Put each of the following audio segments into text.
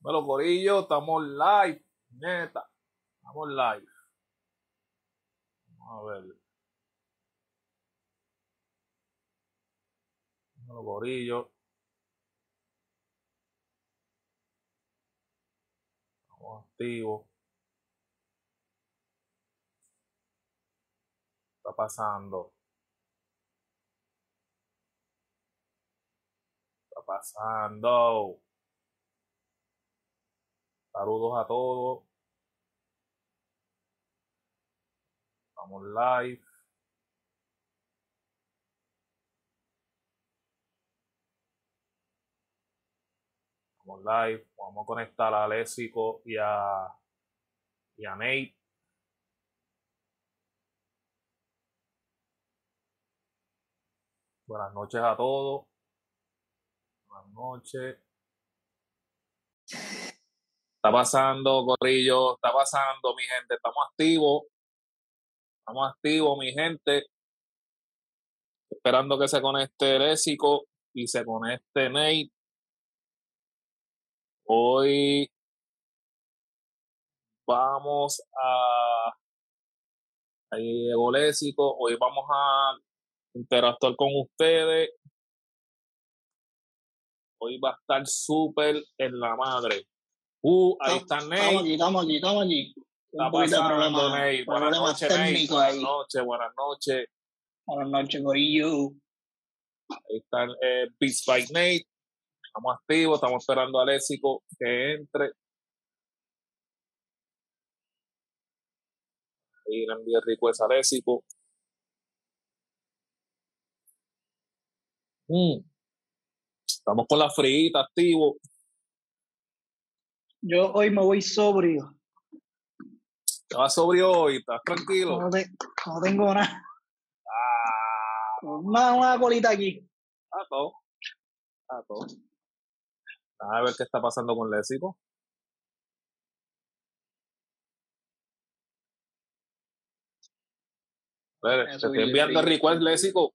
Bueno, Corillo, estamos live, neta. Estamos live. Vamos a ver. Bueno, Corillo. Estamos activos. Está pasando. Está pasando. Saludos a todos. Estamos live. Estamos live. Vamos a conectar a Léxico y a, y a Nate. Buenas noches a todos. Buenas noches. Está pasando, Corrillo, está pasando, mi gente. Estamos activos. Estamos activos, mi gente. Esperando que se conecte Léxico y se conecte Nate. Hoy vamos a. Ahí llegó. Hoy vamos a interactuar con ustedes. Hoy va a estar súper en la madre. Uh, ahí está Estamos Nate. allí, estamos allí, estamos allí. Está pasando, Nate. Buenas noches, técnicos Buenas noches, buenas noches. Buenas noches, Corillo. Ahí está eh, Beats by Nate. Estamos activos, estamos esperando a Léxico que entre. Ahí le envié request a Léxico. Mm. Estamos con la frita activo. Yo hoy me voy sobrio. Vas sobrio hoy, estás tranquilo. No, te- no tengo nada. Ah, Una, una colita aquí. a todo. A todo. A ver qué está pasando con Eso te estoy vi, enviando request, Léxico.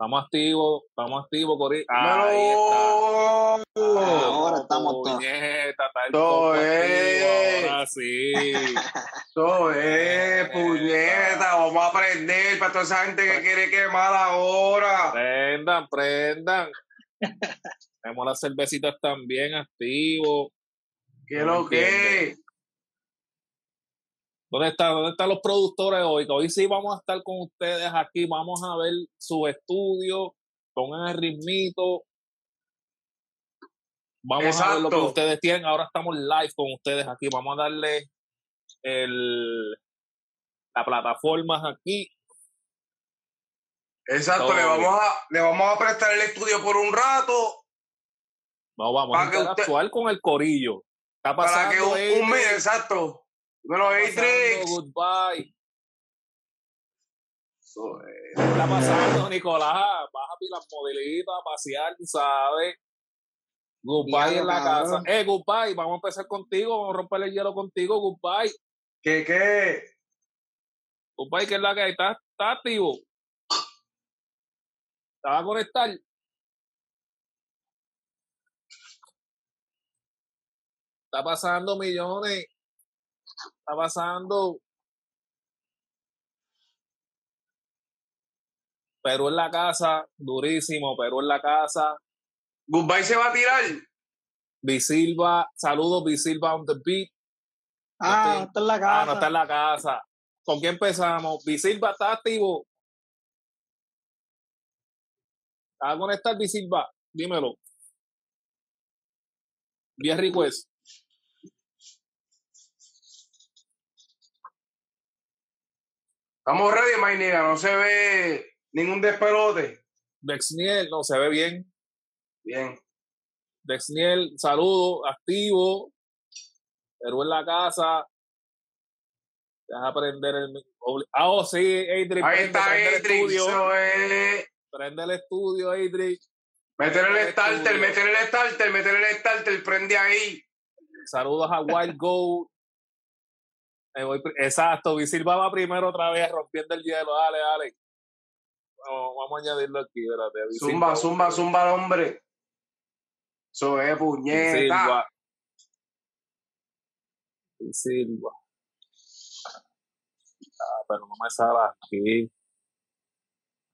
Estamos activos, estamos activos, Cori. Ahí está. ¡Dímelo! Ahora estamos todos. Puñeta, está el Todo es. ahora sí. Eso es, puñeta, vamos a aprender para toda esa gente que quiere quemar ahora. Prendan, prendan. Tenemos las cervecitas también activos. ¿Qué lo que? ¿Dónde está? ¿Dónde están los productores hoy? Que hoy sí vamos a estar con ustedes aquí. Vamos a ver su estudio. Pongan el ritmito. Vamos a ver lo que ustedes tienen. Ahora estamos live con ustedes aquí. Vamos a darle el, la plataforma aquí. Exacto, Todo le vamos, a, le vamos a prestar el estudio por un rato No, vamos a Para usted- interactuar con el corillo. Está para pasando que un, mes, exacto. Bueno, Atrix. Goodbye. Eso es. ¿Qué está pasando, Nicolás? Vas a pilar modelitos, a pasear, ¿sabes? Goodbye en la cabrón. casa. Eh, goodbye, vamos a empezar contigo, vamos a romper el hielo contigo, goodbye. ¿Qué, qué? Goodbye, que es la que hay? ¿Estás está activo? ¿Te vas a conectar? Está pasando millones. Está pasando. Perú en la casa, durísimo, Perú en la casa. Goodbye se va a tirar. Bisilva, saludos, Bisilva on the beat. Ah, Este- no está en la casa. Ah, no está en la casa. ¿Con quién empezamos? Bisilva está activo. ¿Está a conectar Bisilva? Dímelo. Bien request. Estamos ready, my nigga. No se ve ningún despelote. Dexniel, no, se ve bien. Bien. Dexniel, saludos, activo. Perú en la casa. Deja prender el. Ah, oh, sí, Adri. Ahí prende, está el. Eso es. Prende el estudio, Adri. Meter el Estudio. starter, meter el starter, meter el starter, prende ahí. Saludos a Wild Gold. Me voy pri- Exacto, Visilva va primero otra vez rompiendo el hielo. Dale, dale. Vamos, vamos a añadirlo aquí, espérate. Visilva, Zumba, zumba, zumba, hombre. Eso es puñeta. Silva. Y Silva. Ah, pero no me sale aquí.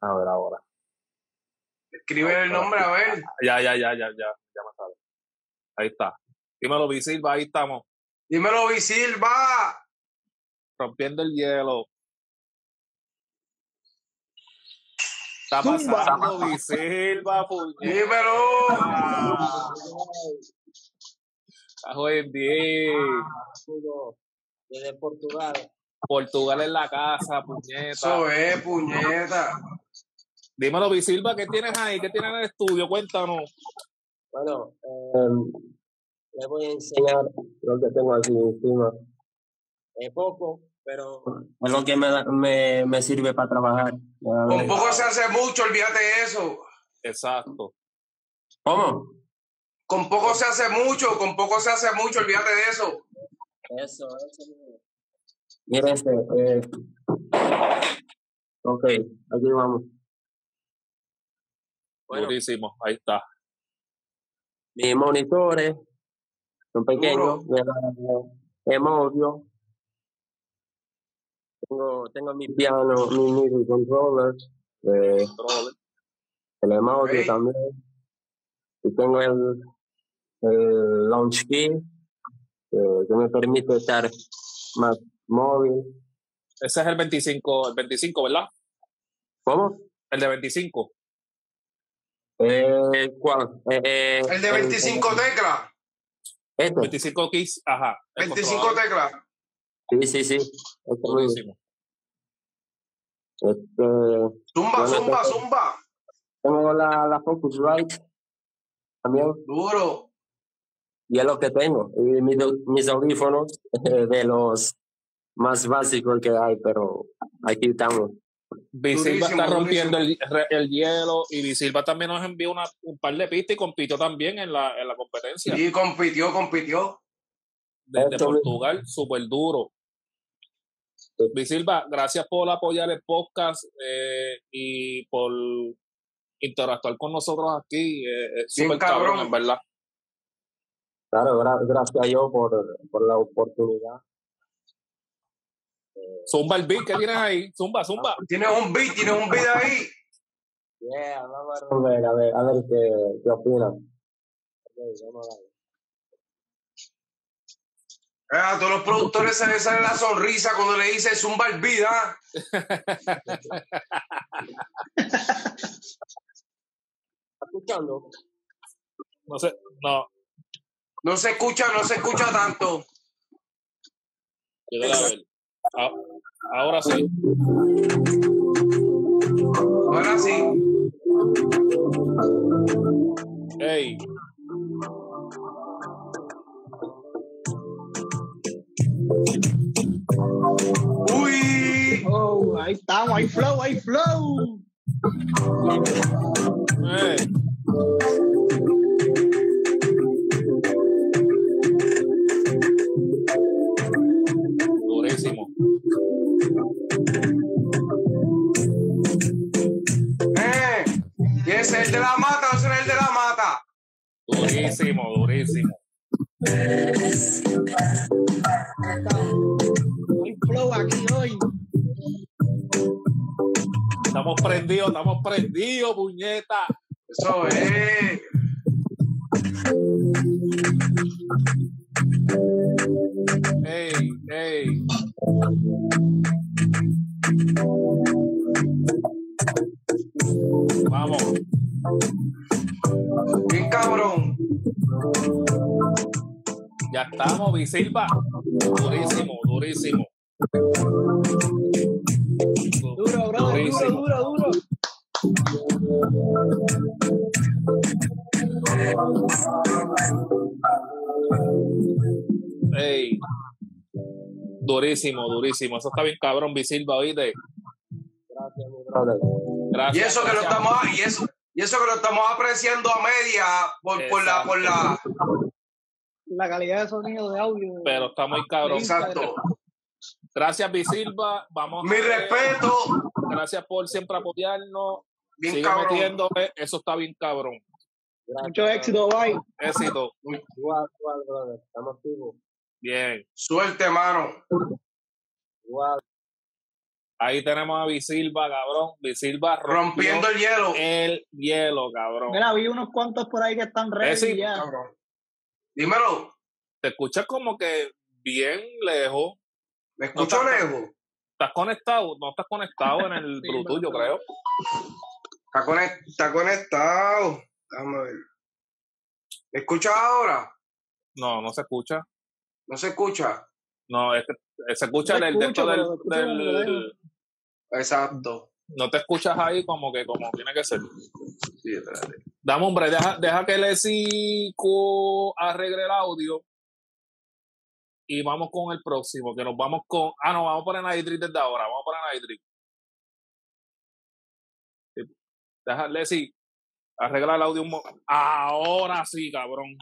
A ver ahora. Escribe el nombre, a ver. Ya, ya, ya, ya, ya, ya me sale. Ahí está. Dímelo, Vi Silva, ahí estamos. Dímelo, Visilva. Rompiendo el hielo. Está pasando, Vi Silva, puñeta. Dímelo. Está joven bien. Saludos desde Portugal. Portugal en la casa, puñeta. Eso es puñeta. Dímelo, Visilva, ¿qué tienes ahí? ¿Qué tienes en el estudio? Cuéntanos. Bueno, em, les voy a enseñar lo que tengo aquí encima. Es poco, pero es lo que me, da- me, me sirve para trabajar. Con poco se hace mucho, olvídate de eso. Exacto. ¿Cómo? Con poco se hace mucho, con poco se hace mucho, olvídate de eso. Eso, eso. Miren este. Eh, ok, aquí vamos. Bueno, Durísimo. Ahí está. mis monitores son pequeños, Emodio. Tengo, tengo mi piano, mi MIDI controller, eh, el Emodio Ok. también. Y tengo el, el launch key, eh, que me permite estar más móvil. Ese es el 25, el 25, ¿verdad? ¿Cómo? El de 25. Eh, ¿Cuál? Eh, eh, El de 25 teclas. Este. 25 keys, ajá. el 25 controlador. teclas. Sí, sí, sí. Este mismo. Durísimo. Este, Zumba, Bueno, zumba, zumba. tengo la, la Focusrite también, Duro. y es lo que tengo. Y mis, mis audífonos eh, de los más básicos que hay, pero aquí estamos. Visilva está rompiendo el, el hielo y Visilva también nos envió una, un par de pistas y compitió también en la, en la competencia Y compitió, compitió. Desde Esto mismo. Portugal, súper duro. Sí. Visilva, gracias por apoyar el podcast eh, y por interactuar con nosotros aquí. eh, es súper cabrón, cabrón. en verdad. Claro, gra- gracias a yo por, por la oportunidad. Zumba el beat que tienes ahí. Zumba, zumba. Tienes un beat, tienes un beat ahí. Yeah, vamos a ver, a ver, a ver qué, qué opinan. A ver. A todos los productores se les sale la sonrisa cuando le dice zumba el beat, ¿ah? ¿Está escuchando? No sé, no. No se escucha, no se escucha tanto. Ah, ahora sí. Ahora sí. Ey, Uy. Oh, ahí estamos, hay flow, hay flow. eh. Durísimo. Eh. ¿Y ese es el de la mata o ese es el de la mata? Durísimo, durísimo. Flow aquí hoy. Estamos prendidos, estamos prendidos, puñeta. Eso es. Ey, ey. Estamos, Visilva. Durísimo, durísimo. Duro, bro, duro, duro, duro. Ey. Durísimo, durísimo. Eso está bien cabrón, Visilva, oíste. Gracias, mi brother. Y Gracias. eso que lo gracias. estamos, y eso, y eso que lo estamos apreciando a media por, por la, por la. La calidad de sonido de audio. Pero está muy cabrón. Exacto. Gracias, Visilva. Vamos. Mi a respeto. Gracias por siempre apoyarnos. Bien Sigue cabrón. metiéndole. Eso está bien cabrón. Gracias, Mucho éxito, bye. Éxito. Igual, igual, brother. Estamos activos. Bien. Suerte, mano. Igual. Ahí tenemos a Visilva, cabrón. Visilva Rompiendo el hielo. el hielo, cabrón. Mira, vi unos cuantos por ahí que están ready Ese- ya. Cabrón. Dímelo. Te escuchas como que bien lejos. ¿Me escucho No, lejos? ¿Estás conectado? No estás conectado en el Sí, Bluetooth, yo creo. Está, conect- está conectado. Déjame ver. ¿Me escuchas ahora? No, no se escucha. ¿No se escucha? No, es que se escucha No el escucho, texto del, escucho. Exacto. No te escuchas ahí como que como tiene que ser. Sí, espérate. Dame, hombre, deja, deja que Lesico arregle el audio. Y vamos con el próximo, que nos vamos con. Ah, no, vamos a poner Nitrit desde ahora. Vamos a poner Nitrit. Sí. Deja, Lesi, arregla el audio un Ahora sí, cabrón.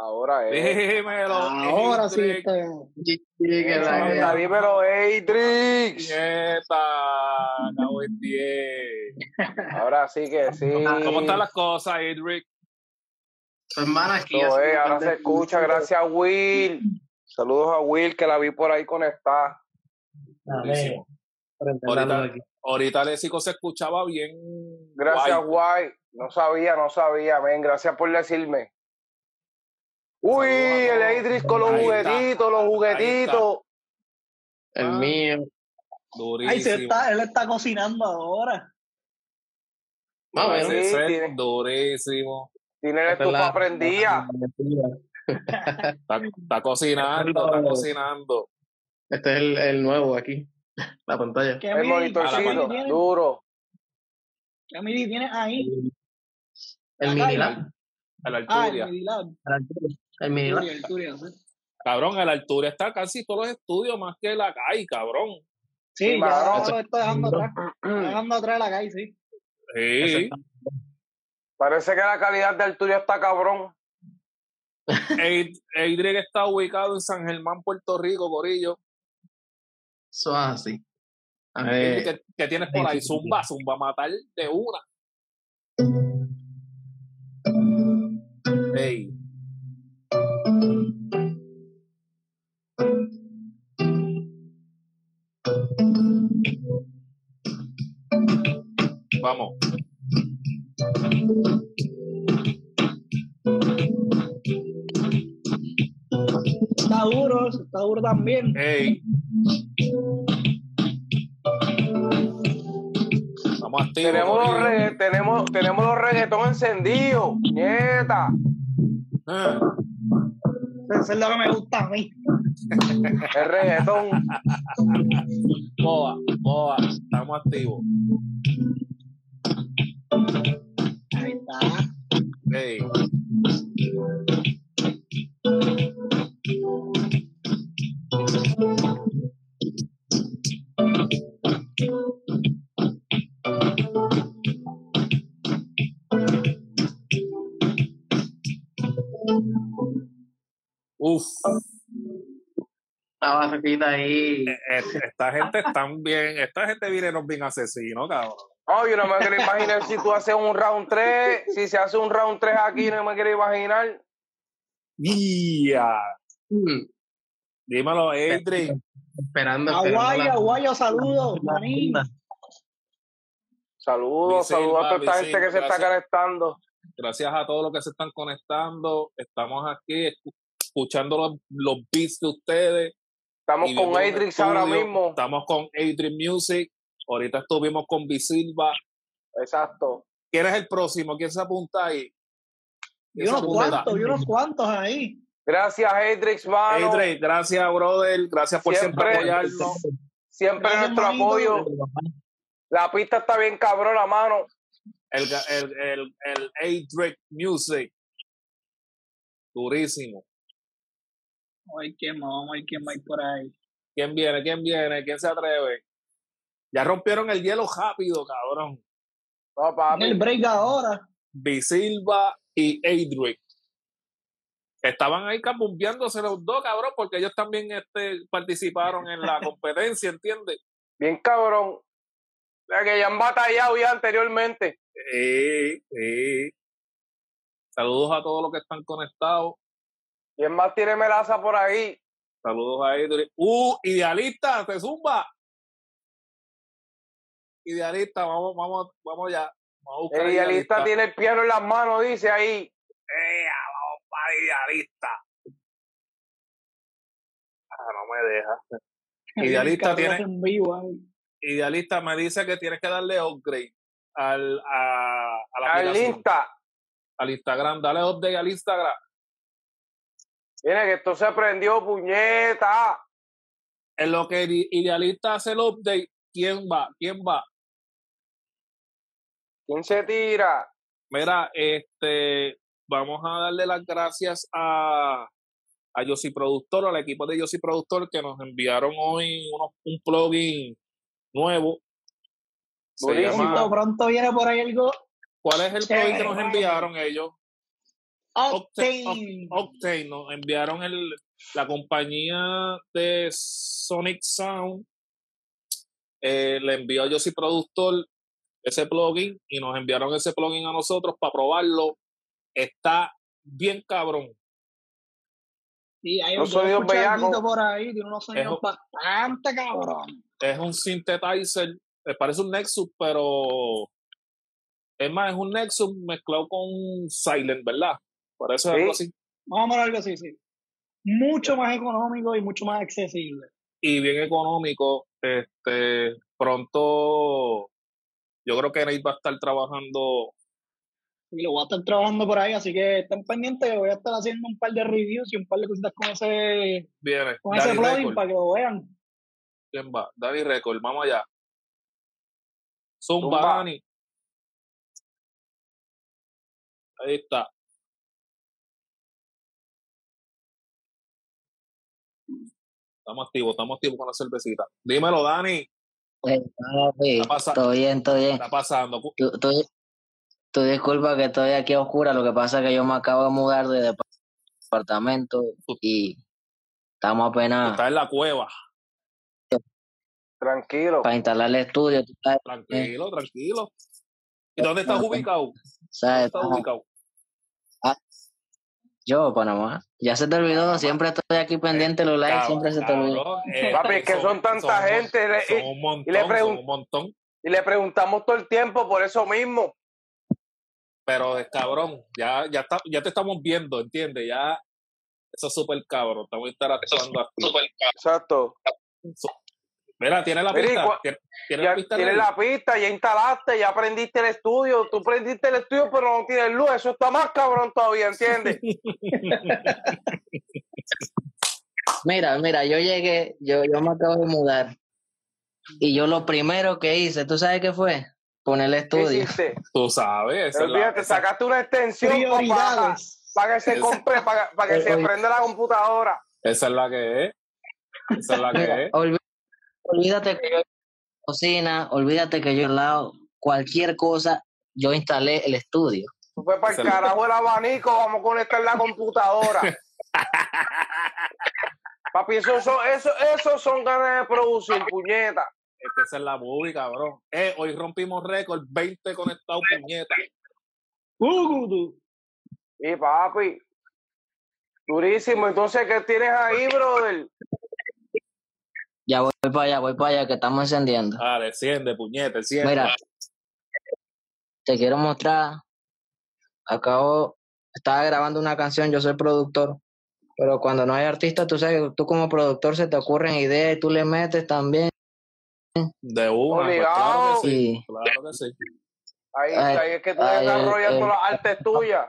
Ahora es. Dímelo. Ahora sí está. Anda, dímelo, Atrix. Nieta, cabo en diez. Ahora sí que sí. ¿Cómo están las cosas, Idrick? Tu hermana aquí. Todo hace es, un ahora se escucha, gracias a Will. Saludos a Will, que la vi por ahí conectada. Ahorita-. Ahorita Lesico se escuchaba bien. Gracias, guay. Guay. No sabía, no sabía, men. Gracias por decirme. Uy, el. Idris con los Ahí está. juguetitos, los juguetitos. El Ah. mío. Durísimo. Ay, se está, él está cocinando ahora. Más o menos. Sí, tiene- durísimo. Tiene la Esta es estufa la- prendida. Está, está cocinando, está cocinando. Este es el, el nuevo aquí. La pantalla. ¿Qué El monitorcito, duro. ¿Qué midi tienes ahí? El mini la Ah, el midi lab. El el Turia, sí. Cabrón, la Alturia está casi todos los estudios más que la CAI, cabrón. Sí, Sí, mano. lo estoy dejando atrás. Dejando atrás la calle, sí. Sí. Parece que la calidad de Arturia está cabrón. Eid- Eidrick está ubicado en San Germán, Puerto Rico, Corillo. Eso es así. A ver, ¿Qué, qué tienes por ahí? Zumba, zumba, matar de una. Ey. Vamos. Está duro, está duro también. Ey. Vamos activos. Tenemos los, regga- tenemos, tenemos los reggaetón encendidos. Nieta. Ah, Eso es lo que me gusta a mí. El reggaetón. Boa, boa, estamos activos. Ahí está. Ey. Uf, la barraquita ahí. eh, esta gente están bien, esta gente viene nos bien asesino, cabrón. No, yo no me quiero imaginar si tú haces un round 3. Si se hace un round 3 aquí, no me quiero imaginar. ¡Ya! Mm, Dímelo, Adri. Esperando. Aguayo, esperando aguayo, saludos. Saludos, saludos a toda esta gente que se está conectando. Gracias a todos los que se están conectando. Estamos aquí escuchando los, los beats de ustedes. Estamos con Adrix ahora mismo. Estamos con Adrian Music. Ahorita estuvimos con Visilva. Exacto. ¿Quién es el próximo? ¿Quién se apunta ahí? Y ¿Quién se unos cuantos, y unos cuantos ahí. Gracias, Adrix, mano. Adri, gracias, brother. Gracias por siempre, Siempre. apoyarnos. Siempre Gracias, nuestro manito. apoyo. La pista está bien cabrona, mano. El, el, el, el Adric Music. Durísimo. Ay, quién más, vamos a ver quién va a ir por ahí. ¿Quién viene? ¿Quién viene? ¿Quién se atreve? Ya rompieron el hielo rápido, cabrón. No, En el break ahora. Bisilva y Adric. Estaban ahí cabumbeándose los dos, cabrón, porque ellos también este, participaron en la competencia, ¿entiendes? Bien cabrón. O sea, que ya han batallado ya anteriormente. Eh, eh. Saludos a todos los que están conectados. ¿Quién más tiene melaza por ahí? Saludos a Edri. ¡Uh! Idealista, te zumba. Idealista, vamos, vamos, vamos ya. Vamos a buscar El idealista tiene el piano en las manos, dice ahí. ¡Ea, vamos para idealista! Ah, no me deja. Idealista tiene, En vivo, ahí. idealista me dice que tienes que darle upgrade al, a, a la Al aplicación, Insta. al Instagram. Dale update al Instagram. Tiene que esto se prendió, puñeta. En lo que ide- idealista hace el update, ¿quién va? ¿Quién va? ¿Quién se tira? Mira, este, vamos a darle las gracias a, a Yossi Productor, al equipo de Yossi Productor que nos enviaron hoy unos- un plugin nuevo. Llama- Pronto, viene por ahí algo. ¿Cuál es el plugin que nos enviaron ellos? Octane. Octane, nos enviaron el, la compañía de Sonic Sound, eh, le envió a Yossi Productor ese plugin y nos enviaron ese plugin a nosotros para probarlo. Está bien cabrón. Sí, hay yo sonidos por ahí, tiene unos sonidos Eso- bastante cabrón. Es un synthesizer, me parece un Nexus, pero es más, es un Nexus mezclado con un Silent, ¿verdad? Parece algo Sí. así. Vamos a poner algo así, sí. Mucho más económico y mucho más accesible. y bien económico. Este, pronto, yo creo que Nate va a estar trabajando. Y lo voy a estar trabajando por ahí, así que estén pendientes voy a estar haciendo un par de reviews y un par de cositas con ese, Viene, con ese plugin para que lo vean. ¿Quién va? Daddy Record, vamos allá. Zumba, Zumba. Dani. Ahí está. Estamos activos, estamos activos con la cervecita. Dímelo, Dani. Pues, papi, Está todo bien, todo ¿Qué bien. está pasando? Tú, tú, tú disculpa que estoy aquí a oscura, lo que pasa es que yo me acabo de mudar de departamento y estamos apenas estás en la cueva. Tranquilo. para instalar el estudio, tú sabes, Tranquilo, tranquilo. ¿Y dónde estás ubicado? ¿Dónde estás ubicado? Yo, Panamá. Ya se te olvidó, siempre estoy aquí pendiente de los likes, siempre se te olvidó. Cabrón, eh, Papi, es que son tanta son- gente, Son y- un montón, y le pregun- son un montón. Y le preguntamos todo el tiempo por eso mismo. Pero es cabrón, ya, ya, está, ya te estamos viendo, ¿entiendes? Ya, eso es súper cabrón, estamos interactuando aquí. Exacto. Mira, tiene la pista. cua- Tiene, tiene Ya la pista. tienes ready? la pista, ya instalaste, ya prendiste el estudio. Tú prendiste el estudio, pero no tienes luz. Eso está más cabrón todavía, ¿entiendes? Mira, mira, yo llegué, yo, yo me acabo de mudar y yo lo primero que hice, ¿tú sabes qué fue? Poner el ¿Qué estudio. Tú sabes. esa es la- sacaste una extensión para, para que se compre, para, para que se prenda la computadora. Esa es la que es. Esa es la que Mira, es. Olvídate que yo en la cocina, olvídate que yo al lado, cualquier cosa, yo instalé el estudio. Tú fue para el carajo el abanico, vamos a conectar la computadora. Papi, eso son, eso, eso son ganas de producir, puñeta. Es que esa es la movie, cabrón. Eh, hoy rompimos récord, 20 conectados, puñeta. Y papi, durísimo. Entonces, ¿qué tienes ahí, brother? Ya voy para allá, voy para allá, que estamos encendiendo. Dale, enciende, puñeta, enciende. Mira, te quiero mostrar. Acabo, estaba grabando una canción, yo soy productor, pero cuando no hay artista, tú sabes, tú como productor se te ocurren ideas y tú le metes también. De una, pues, Obligado. claro que sí. Y Claro que sí. Ahí, Ay, ahí es que tú ay, desarrollas ay. todas las artes tuyas.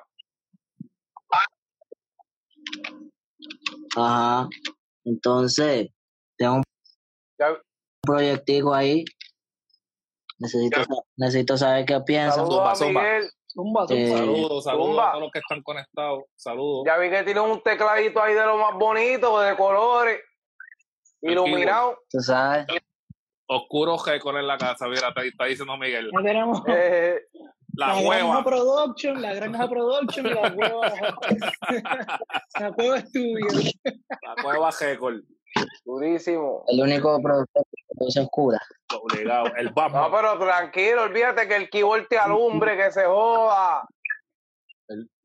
Ajá. Entonces, tengo un Ya- proyectico ahí. Necesito, sa- necesito saber qué piensan. Saludos a zumba. Miguel. zumba, zumba. Eh, Saludos, saludos Zumba. a todos los que están conectados. Saludos. Ya vi que tiene un tecladito ahí de lo más bonito, de colores, iluminado. Tú sabes. Oscuro récord en la casa, mira, está, está diciendo Miguel. Ya tenemos Eh, La la Granja hueva. Production, la Granja Production y la Cueva, la Cueva Studio. La hueva récord. Durísimo. El único productor que produce oscura. Obligado. El No, Batman. pero tranquilo, olvídate que el keyboard te alumbre, que se joda.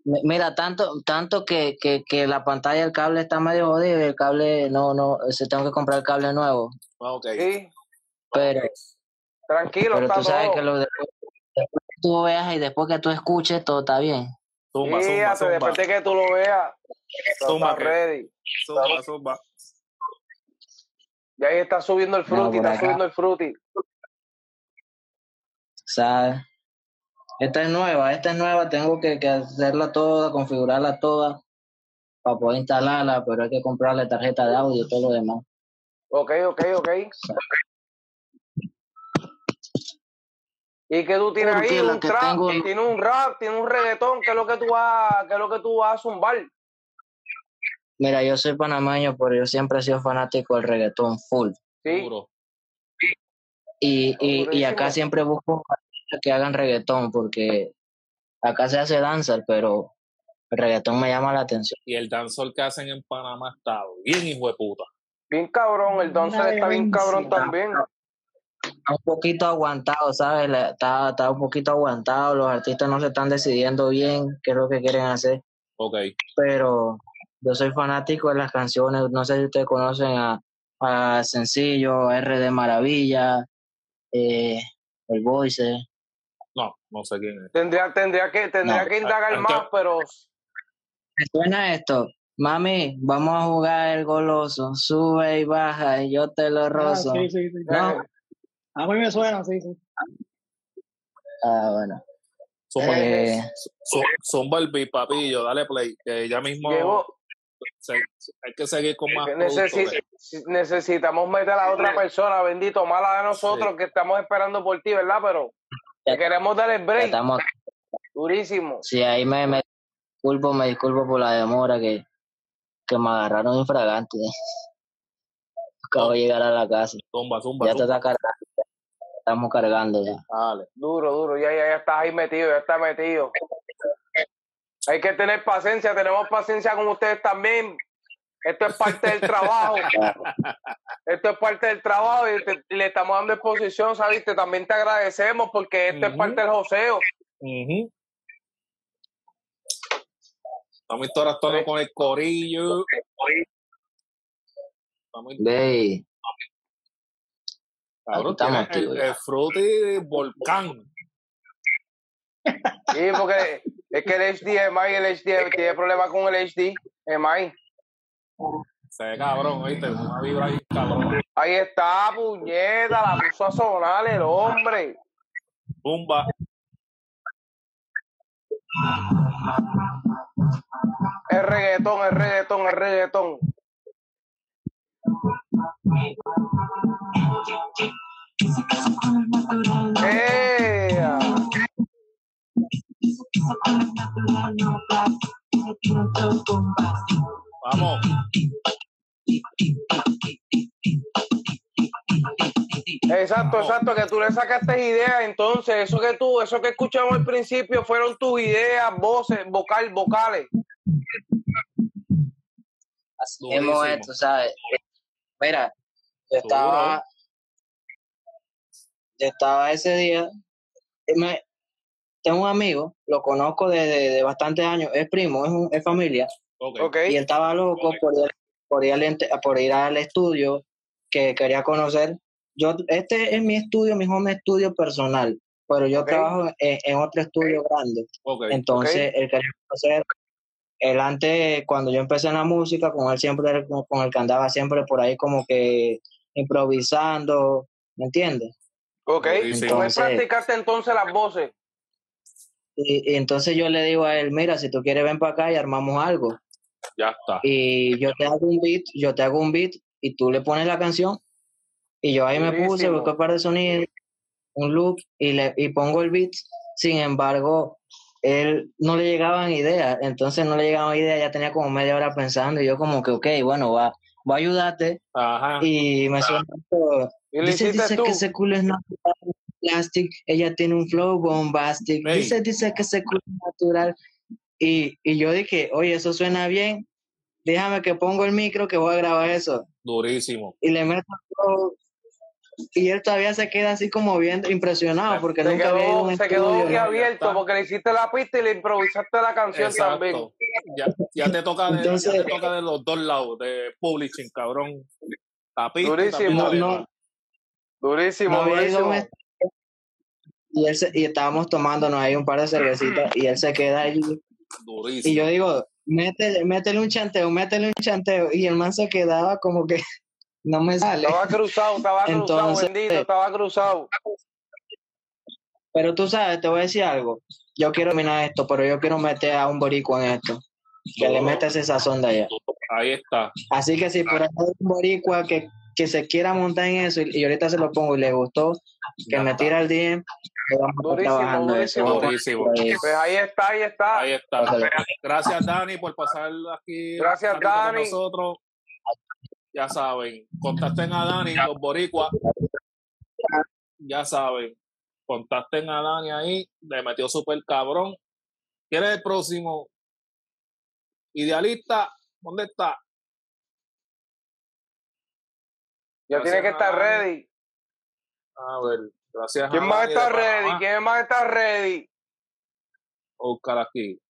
Mi- Mira, tanto, tanto que, que, que la pantalla del cable está medio jodido y el cable no, no, se tengo que comprar el cable nuevo. Ah, ok. Sí, Pero, tranquilo, pero está tú sabes todo. que lo de, después que tú veas y después que tú escuches, todo está bien. Zumba, zumba, Fíjate, zumba. después de que tú lo veas, Zumba, ready. Zumba, zumba. Y ahí está subiendo el fruity, por está acá. subiendo el fruity. ¿Sabes? Esta es nueva, esta es nueva, tengo que, que hacerla toda, configurarla toda para poder instalarla, pero hay que comprarle tarjeta de audio y todo lo demás. Ok, ok, ok. ¿Y qué tú tienes ahí? Un que trap, tengo- tienes un rap, tienes un reggaetón, ¿qué es lo que tú vas, qué es lo que tú vas a zumbar? Mira, yo soy panameño, pero yo siempre he sido fanático del reggaetón full. Sí, Duro. Y, y, y acá siempre busco artistas que hagan reggaetón, porque acá se hace danza, pero el reggaetón me llama la atención. Y el dancehall que hacen en Panamá está bien hijo de puta. bien cabrón, el dancer está bien cabrón también. Está un poquito aguantado, ¿sabes? Está, está un poquito aguantado, los artistas no se están decidiendo bien qué es lo que quieren hacer, Ok. pero yo soy fanático de las canciones, no sé si ustedes conocen a, a Sencillo, a RD Maravilla, eh, El Voice. No, no sé quién es. Tendría, tendría que, tendría No, que indagar más, pero ¿Te suena esto? Mami, vamos a jugar el goloso, sube y baja y yo te lo Ah, rozo. sí, sí, sí. No. A mí me suena, sí, sí. Ah, bueno. Zumba, Eh, zumba el beat, papillo, dale play. Que ya mismo hay que seguir con más necesi- necesitamos meter a otra persona, bendito, mala de nosotros que estamos esperando por ti, ¿verdad? Pero te queremos dar el break, estamos, durísimo. sí, ahí me, me disculpo, me disculpo por la demora que, que me agarraron infragante. Acabo de llegar a la casa. Zumba, zumba, Ya te está cargando. Estamos cargando ya. Dale. Duro, duro, ya, ya, ya estás ahí metido, ya estás metido. Hay que tener paciencia, tenemos paciencia con ustedes también. Esto es parte del trabajo. Esto es parte del trabajo y te- le estamos dando exposición, ¿sabiste? También te agradecemos porque esto es parte del joseo. Ujú. Estamos interactuando con el corillo. Estamos cabrón, estamos tiene el, el ya. fruity volcán. Sí, porque es que el HD, Emai, el HD, tiene problemas con el HD, Emai. Se ve cabrón, oíste, una vibra ahí cabrón. Ahí está, puñeta, la puso a sonar el hombre. Zumba. El reggaetón, el reggaetón, el reggaetón. ¡Ea! Vamos. Exacto, exacto, que tú le sacaste ideas, entonces eso que tú, eso que escuchamos al principio fueron tus ideas, voces, vocal, vocales. Así es, tú sabes. Mira, yo estaba, yo estaba ese día, me- tengo un amigo, lo conozco desde de bastantes años, es primo, es, un- es familia, Ok. ¿Ok? y él estaba loco por ir, por ir, al, ente- por ir al estudio que quería conocer. Yo, este es mi estudio, mi home estudio personal, pero yo trabajo en, en otro estudio grande. Ok. Entonces, él quería conocer. Él antes, cuando yo empecé en la música, con él siempre era con, con el que andaba siempre por ahí como que improvisando, ¿me entiendes? Ok. Durísimo. Tú me Entonces- practicaste entonces las voces. Y, y entonces yo le digo a él, mira, si tú quieres ven para acá y armamos algo. Ya está. Y yo te hago un beat, yo te hago un beat y tú le pones la canción. Y yo ahí me puse, busqué un par de sonidos, un loop y, le, y pongo el beat. Sin embargo, él no le llegaban ideas, entonces no le llegaban ideas, ya tenía como media hora pensando y yo como que, ok, bueno, va, voy a ayudarte. Ajá. Y me suena Dice, dice tú. que ese culo es natural, plastic, ella tiene un flow bombastic. Ey. Dice, dice que culo es natural. Y, y yo dije, oye, eso suena bien, déjame que pongo el micro que voy a grabar eso. Durísimo. Y le meto flow, y él todavía se queda así como bien impresionado porque Se nunca había ido quedó, un se quedó ¿no? abierto porque le hiciste la pista y le improvisaste la canción también. Ya, ya te toca de, Entonces- ya te toca de los dos lados, de publishing, cabrón. Durísimo. No, no. Durísimo, No había durísimo y, él se, y estábamos tomándonos ahí un par de cervecitas y él se queda allí. Y yo digo, métele, métele un chanteo, métele un chanteo. Y el man se quedaba como que no me sale. Estaba cruzado, estaba cruzado, Entonces, bendito, eh, estaba cruzado. Pero tú sabes, te voy a decir algo. Yo quiero mirar esto, pero yo quiero meter a un borico en esto. Que le meta ese sazón de allá. Ahí está. Así que si por ahí hay un boricua que, que se quiera montar en eso, y, ahorita se lo pongo y le gustó, que me tira el 10, Durísimo, durísimo. Durísimo. ahí. Pues ahí está, ahí está. Ahí está. Gracias, Dani, por pasar aquí. Gracias, ratito con Dani. nosotros. Ya saben, contacten a Dani, los boricuas. Ya saben, contacten a Dani ahí. Le metió súper cabrón. ¿Quién es el próximo? Idealista, ¿dónde está? Ya Gracias, tiene que estar Dani. ready. A ver, gracias. ¿Quién a más está ready? Panamá. ¿Quién más está ready? Voy a buscar aquí.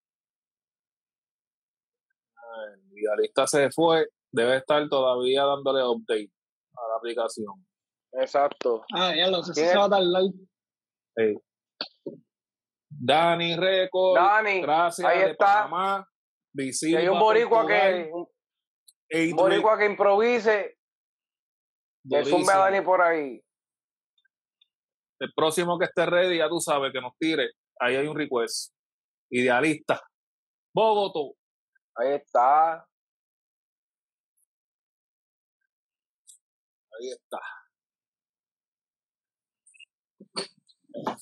Ay, Idealista se fue. Debe estar todavía dándole update a la aplicación. Exacto. Ah, ya lo sé, si ¿Quién se va a tardar. Sí. Dani Record. Dani, gracias. ahí de está. Panamá. Visible hay un boricua que, un boricua que improvise, que zumbe a Dani por ahí. El próximo que esté ready, ya tú sabes que nos tire. Ahí hay un request. Idealista. Bogotá. Ahí está. Ahí está.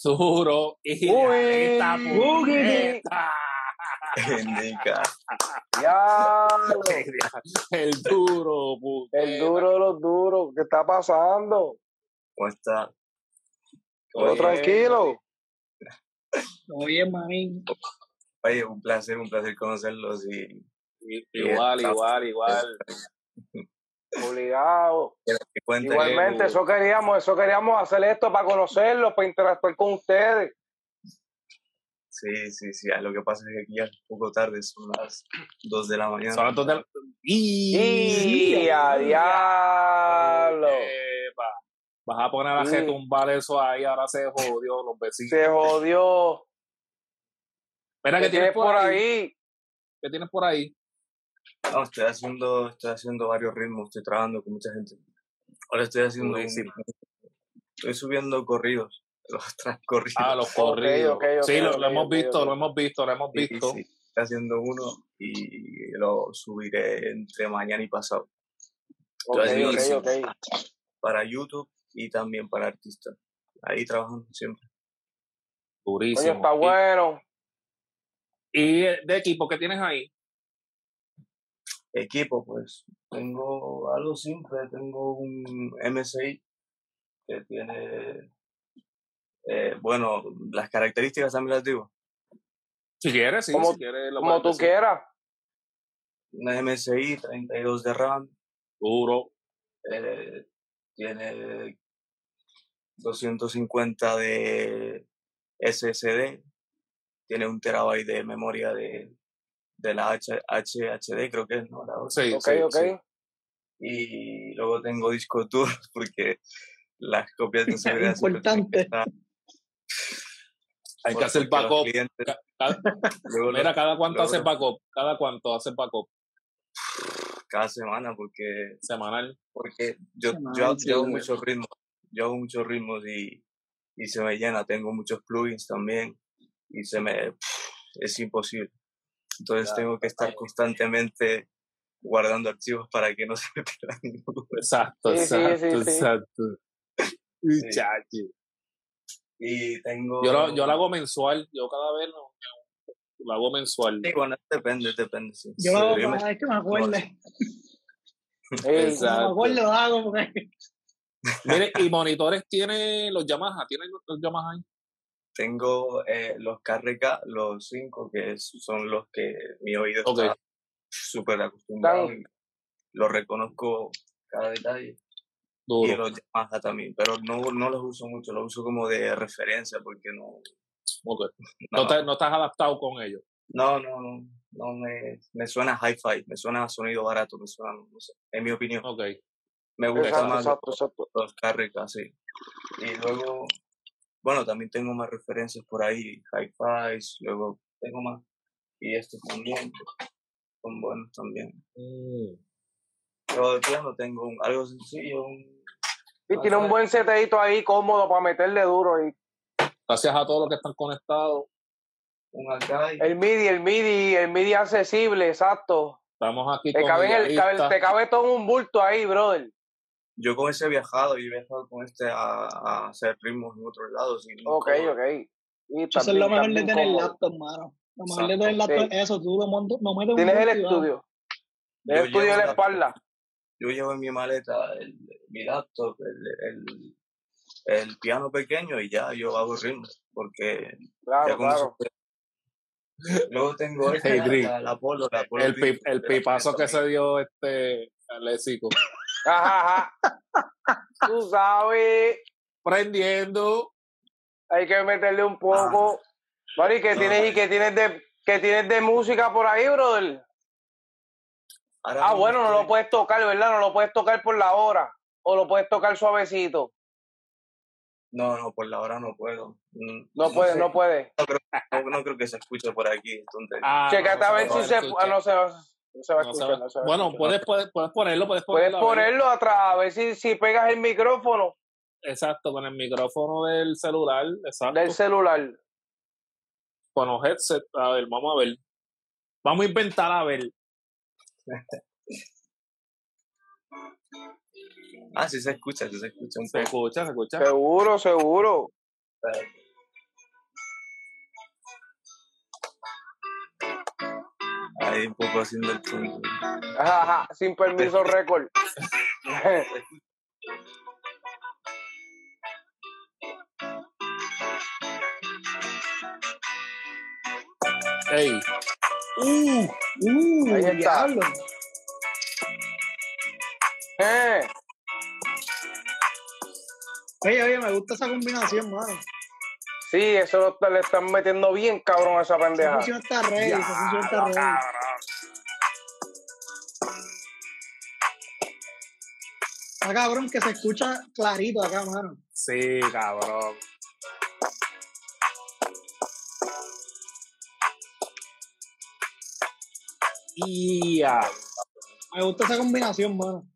Duro. Idealista. Uy. puñeta. Indica. Ya. El duro. puñeta. El duro de los duros. ¿Qué está pasando? ¿Cómo está? Todo Oye, tranquilo. Oye, manín. Oye, un placer, un placer conocerlos y Igual, igual, igual. Obligado. Igualmente, eso queríamos, eso queríamos hacer esto para conocerlos, para interactuar con ustedes. Sí, sí, sí. ah, Lo que pasa es que aquí ya es un poco tarde, son las 2 de la mañana. Son las dos de la- ¡Y a diablo! Epa. Vas a poner a Sí. retumbar eso ahí, ahora se jodió los vecinos. Se jodió. Mira, ¿Qué ¿qué tienes por ahí? ahí? ¿Qué tienes por ahí? No, estoy haciendo, estoy haciendo varios ritmos, estoy trabajando con mucha gente. Ahora estoy haciendo un- Durísimo. estoy subiendo corridos, los transcorridos. Ah, los corridos. sí, lo, lo hemos visto, lo hemos visto, lo hemos Sí, visto. sí, estoy haciendo uno y lo subiré entre mañana y pasado Ok, ok, Durísimo. ok. para YouTube y también para artistas. Ahí trabajando siempre. Durísimo. Coño, está bueno. ¿Y, y de equipo qué tienes ahí? Equipo, pues tengo algo simple, tengo un MSI que tiene, eh, bueno, las características también las digo. Si quieres, sí, Como- si quieres. Lo Como tú decir. quieras. Una MSI 32 de RAM, Duro. eh, tiene 250 de SSD, tiene un terabyte de memoria de, de la H, HHD, creo que es, ¿no? La otra. Sí, Ok, sí, ok. sí. Y luego tengo disco duro porque las copias de seguridad que Importante. estar Hay que hacer backup. clientes- Ca- cada- Mira, ¿cada cuánto luego hace backup? ¿Cada cuánto hace backup? cada semana porque Semanal. porque yo, Semanal, yo, sí, yo hago güey. Yo hago muchos ritmos y, y se me llena, tengo muchos plugins también y se me es imposible. Entonces Claro, tengo que estar constantemente guardando archivos para que no se me pierdan. Exacto, Sí, exacto, sí, sí. exacto. Y tengo Yo lo, yo lo hago mensual. Yo cada vez lo, lo hago mensual. Sí, bueno, depende, depende, sí. Yo Sí, cada vez que me acuerde. Ey, Cuando me Exacto. acuerdo lo hago porque Mire, y monitores tiene los Yamaha, tiene los, los Yamaha ahí. Tengo eh, los KRK, los cinco, que es- son los que mi oído está súper acostumbrado y lo reconozco cada detalle. y los Yamaha también, pero no, no los uso mucho, los uso como de referencia porque no, Ok. No, no, te- no estás adaptado con ellos. no, no, no, no me, me suena hi-fi, me suena a sonido barato, me suena, no sé, en mi opinión. Ok. Me gusta Exacto, más exacto, exacto. los carrick así. Y luego, bueno, también tengo más referencias por ahí, hi-fi, luego tengo más. Y estos también son buenos también. Mm. Pero de piano tengo un- algo sencillo, un, Y tiene un buen seteito ahí cómodo para meterle duro. Y Gracias a todos los que están conectados. un el MIDI, el MIDI, el MIDI accesible, exacto. Estamos aquí Te con cabe, el, te cabe todo en un bulto ahí, brother. Yo con ese he viajado y he viajado con este a, a hacer ritmos en otros lados. Y Ok, nunca- ok. Y Eso es lo mejor de tener cómodo. laptop, mano. Lo mejor de tener laptop sí. es eso, tú lo montas, lo metes Tienes el estudio. Yo El estudio en la espalda. Yo llevo en mi maleta el, mi laptop, el, el, el piano pequeño y ya yo hago ritmos. Porque Claro, ya con claro. eso Luego tengo esta, Hey, la, Dri. la, la Polo, la Polo El, pi- el pipazo que se dio este Aléxico. Ajá, ajá. Tú sabes, Prendiendo. hay que meterle un poco. Mari, ¿qué No, tienes y qué tienes de qué tienes de música por ahí, brother? Ahora Ah, bueno, no lo puedes tocar, ¿verdad? No lo puedes tocar por la hora. O lo puedes tocar suavecito. No, no, por la hora no puedo. Mm, No puedes, sé, no puedes. No, no creo que se escuche por aquí. Entonces, Ah, Chécate no, a no ver si se, ah, no se no se va a No se escuchar. va- no se va a bueno, escuchar. puedes, puedes, puedes ponerlo, puedes Puedes ponerlo. ver. ponerlo atrás, a ver si, si pegas el micrófono Exacto, con el micrófono del celular. Exacto. del celular. Con los headsets. A ver, vamos a ver. Vamos a inventar a ver. ah, sí se escucha, sí se escucha un Se escucha, se escucha. Seguro, seguro. Ahí un poco haciendo el truco. Ajá, ajá, sin permiso récord. Ey, Uh, uh, Ahí está. diablo. Eh, Oye, oye, me gusta esa combinación, mano. Sí, eso le están metiendo bien cabrón a esa Esa pendeja. función está ready, esa función está ready. Está cabrón que se escucha clarito acá, mano. sí, cabrón. Ya. Me gusta esa combinación, mano.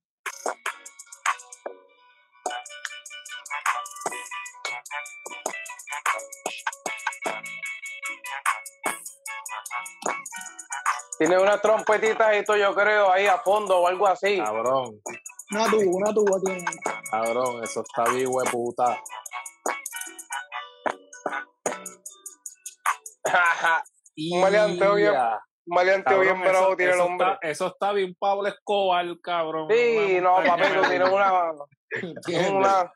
Tiene unas trompetitas y todo, yo creo, ahí a fondo o algo así. Cabrón, Una tuba, una tuba tiene. cabrón, eso está bien, hueputa. Un maleanteo bien-. Un maleanteo bien bravo tiene el eso hombre. Está, eso está bien Pablo Escobar, cabrón. Sí, no, papi, tú tienes una, una-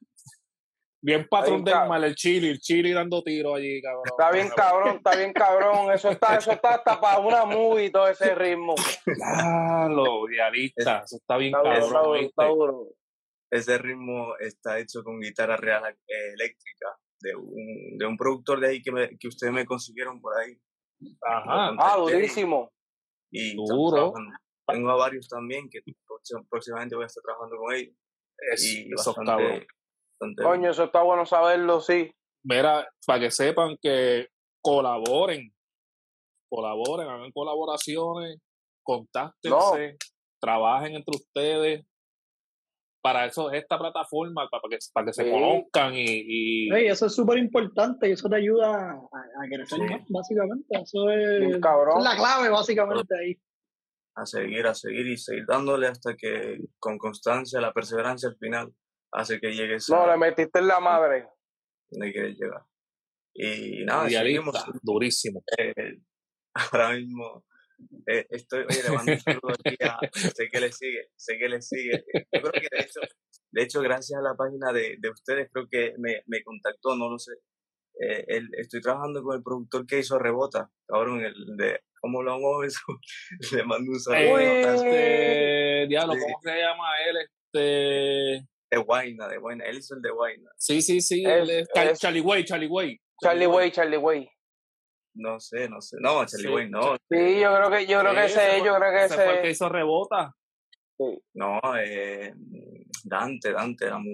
Bien patrón del mal, el chili, el chili dando tiro allí, cabrón. Está bien cabrón, está bien cabrón. Eso está, eso está hasta para una movie todo ese ritmo. Ah, lo idealista. Eso está bien Está cabrón, duro, ¿viste? está duro. Ese ritmo está hecho con guitarra real eh, eléctrica de un, de un productor de ahí que, me- que ustedes me consiguieron por ahí. Ajá. Ah, durísimo. Y Duro. Tengo a varios también que próxim- próximamente voy a estar trabajando con ellos. Es- y eso bastante. Bastante Coño, eso está bueno saberlo, sí. Mira, para que sepan que colaboren, colaboren, hagan colaboraciones, contáctense, trabajen entre ustedes. Para eso es esta plataforma, para que, para que se conozcan y, eso es súper importante y eso te ayuda a, a crecer Sí. más, básicamente. Eso es, cabrón. es la clave, básicamente, ahí. a seguir, a seguir y seguir dándole hasta que con constancia, la perseverancia al final hace que llegues No, a le metiste en la madre. donde quieres llegar. Y nada, seguimos. durísimo. Eh, ahora mismo eh, estoy, oye, le mando un saludo aquí a, sé que le sigue, sé que le sigue. Yo creo que de hecho, de hecho gracias a la página de, de ustedes, creo que me, me contactó, no lo sé. Eh, estoy trabajando con el productor que hizo Rebota, cabrón, el de, ¿cómo lo a ver? Le mando un saludo. Este, diablo, Sí. ¿cómo se llama él? Este, de Guayna, de Guayna. Él hizo el de Guayna. Sí, sí, sí. Él es Char- es- Charlie Way, Charlie Way. Charlie Way, Charlie Way. No sé, no sé. No, Charlie Sí. Way, no. Sí, yo creo que, yo creo que ese, es, yo creo que ese fue el que hizo rebota. No, eh, Dante, Dante era muy.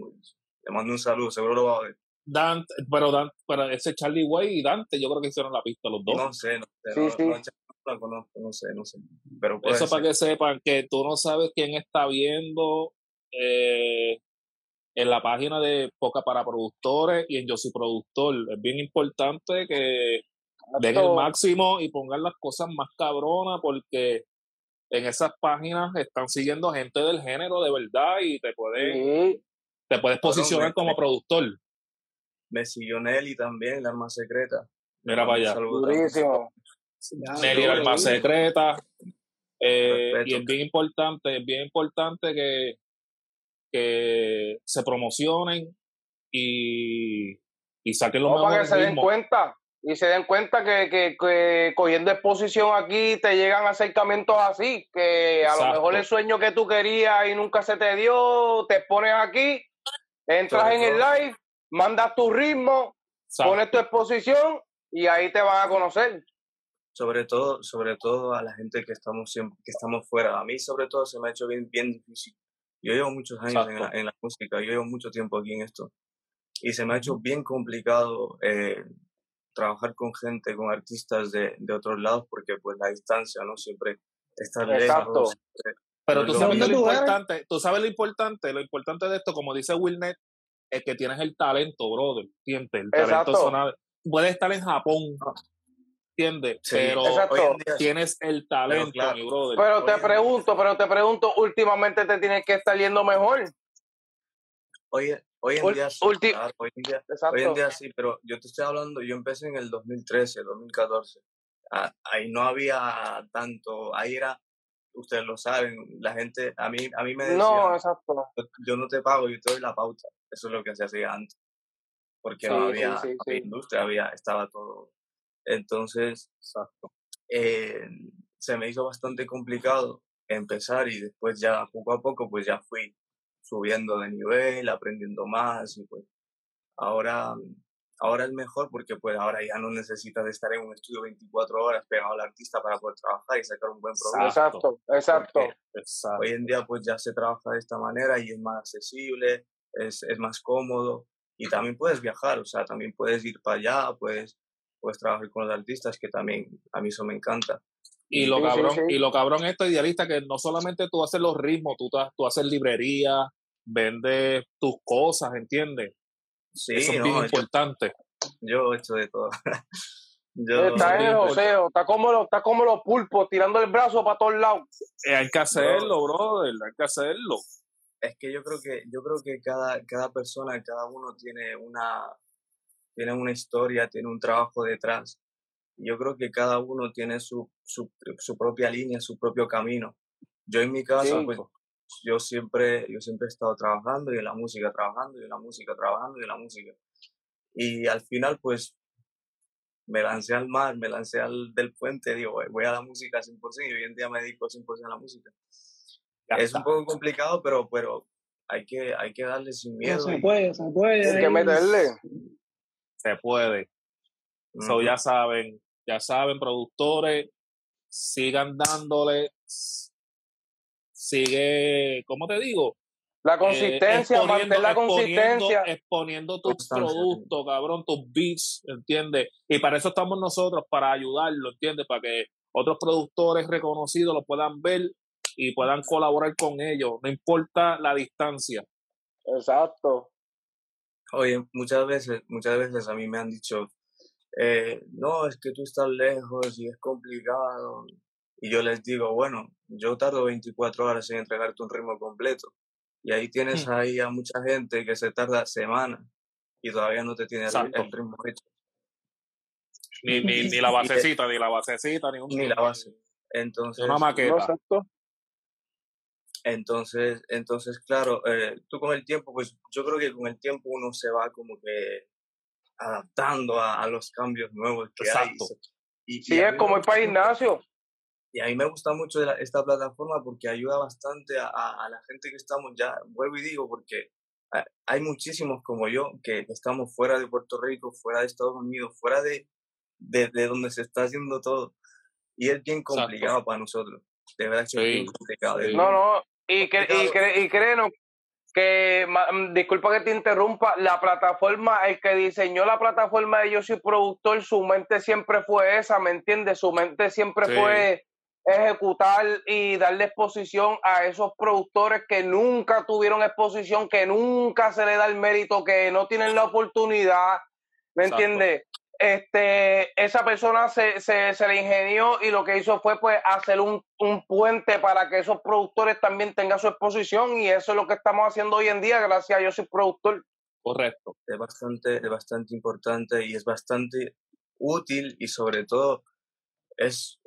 Le mando un saludo, seguro lo va a ver. Dante, pero, Dan- pero ese Charlie Way y Dante, yo creo que hicieron la pista los dos. No sé, no sé. Sí, no, sí. no, la conozco, no sé, no sé. Pero Eso para que sepan que tú no sabes quién está viendo eh, en la página de Poca para Productores y en Yo Soy Productor. Es bien importante que den el máximo y pongan las cosas más cabronas porque en esas páginas están siguiendo gente del género de verdad y te puedes, Sí, te puedes posicionar me- como productor. Me siguió Nelly también, la arma secreta. Mira para allá. durísimo. Nelly el alma secreta. eh, y es bien importante, es bien importante que, que se promocionen y, y saquen los No, para que mejores se den cuenta. Y se den cuenta que, que, que cogiendo exposición aquí te llegan acercamientos así, que a lo mejor el sueño que tú querías y nunca se te dio, te pones aquí, entras en el live, mandas tu ritmo, Exacto. pones tu exposición y ahí te van a conocer. sobre todo, sobre todo a la gente que estamos siempre, que estamos fuera. A mí sobre todo se me ha hecho bien, bien difícil. Yo llevo muchos años en la, en la música, yo llevo mucho tiempo aquí en esto. Y se me ha hecho bien complicado eh, trabajar con gente, con artistas de, de otros lados, porque pues la distancia, ¿no? Siempre Exacto. lejos. Pero tú sabes ¿Dónde lo importante, tú sabes lo importante, lo importante de esto, como dice Wilnet, es que tienes el talento, brother, ¿entiendes? El talento Exacto. sonado. Puedes estar en Japón, ¿entiendes? Sí, Pero Exacto. hoy en día sí. tienes el talento, claro. mi brother. Pero te pregunto, pero te pregunto, últimamente te tienes que estar yendo mejor. Hoy, hoy en Ul- día sí, ulti- claro, hoy en día Exacto. Hoy en día sí, pero yo te estoy hablando, yo empecé en el 2013, 2014. Ah, ahí no había tanto, ahí era, ustedes lo saben, la gente, a mí, a mí me decían, No, exacto. "Yo- no te pago, yo te doy la pauta. Eso es lo que se hacía antes. Porque no Sí, había, sí, había sí. industria, había, estaba todo. Entonces, eh, se me hizo bastante complicado empezar y después ya poco a poco pues ya fui subiendo de nivel, aprendiendo más y pues ahora, ahora es mejor porque pues ahora ya no necesitas estar en un estudio 24 horas pegado al artista para poder trabajar y sacar un buen producto. Exacto, exacto. Exacto. Hoy en día pues ya se trabaja de esta manera y es más accesible, es, es más cómodo y también puedes viajar, o sea, también puedes ir para allá, puedes, puedes trabajar con los artistas, que también a mí eso me encanta. Y lo Sí, sí, cabrón, sí. y lo cabrón esto idealista que no solamente tú haces los ritmos, tú, tú haces librería, vendes tus cosas, ¿entiendes? Sí, Eso es no, bien yo, importante. yo he hecho de todo. yo, Está en el joseo, está como los, está como los pulpos, tirando el brazo para todos lados. Eh, hay que hacerlo, brother, hay que hacerlo. es que yo creo que yo creo que cada cada persona cada uno tiene una tiene una historia tiene un trabajo detrás yo creo que cada uno tiene su su, su propia línea su propio camino yo en mi caso Sí. pues yo siempre yo siempre he estado trabajando y en la música trabajando y en la música trabajando y en la música y al final pues me lancé al mar me lancé al del puente digo "Voy- a la música 100% y hoy en día me dedico 100% a la música Ya es está. un poco complicado, pero, pero hay que, hay que darle sin miedo. Se puede, se puede. Hay que meterle. Se puede. So, Ujú. ya saben, ya saben, productores, sigan dándole, sigue, ¿cómo te digo? La Eh, consistencia, mantener la exponiendo- consistencia. exponiendo tus Constancia, productos, cabrón, tus beats, ¿entiendes? Y para eso estamos nosotros, para ayudarlo, ¿entiendes? Para que otros productores reconocidos lo puedan ver y puedan colaborar con ellos, no importa la distancia. Exacto. Oye, muchas veces, muchas veces a mí me han dicho, eh, no, es que tú estás lejos y es complicado. Y yo les digo, bueno, yo tardo 24 horas en entregarte un ritmo completo. Y ahí tienes ahí a mucha gente que se tarda semanas y todavía no te tiene el, ritmo hecho. Ni, ni, ni la basecita, ni la basecita, ni un Ni la base. Entonces, Una maqueta. No. Entonces, entonces claro, eh, tú con el tiempo, pues yo creo que con el tiempo uno se va como que adaptando a, a los cambios nuevos que Exacto. hay. Y, Sí, y es como gusta mucho- gimnasio. Y a mí me gusta mucho la- esta plataforma porque ayuda bastante a, a- a la gente que estamos ya, vuelvo y digo, porque ha- hay muchísimos como yo que que estamos fuera de Puerto Rico, fuera de Estados Unidos, fuera de, de, de donde se está haciendo todo. Y es bien Exacto. complicado para nosotros. De verdad que es bien complicado. sí. No, no, y, que, y, Complicado. cre- y créenos que, mm, disculpa que te interrumpa, la plataforma, el que diseñó la plataforma de Yo Soy Productor, su mente siempre fue esa, ¿me entiendes? Su mente siempre Sí. fue ejecutar y darle exposición a esos productores que nunca tuvieron exposición, que nunca se le da el mérito, que no tienen la oportunidad, ¿me entiendes? Este, esa persona se, se, se le ingenió y lo que hizo fue pues hacer un, un puente para que esos productores también tengan su exposición y eso es lo que estamos haciendo hoy en día, gracias a yo soy productor. Correcto. es bastante, es bastante importante y es bastante útil y sobre todo es,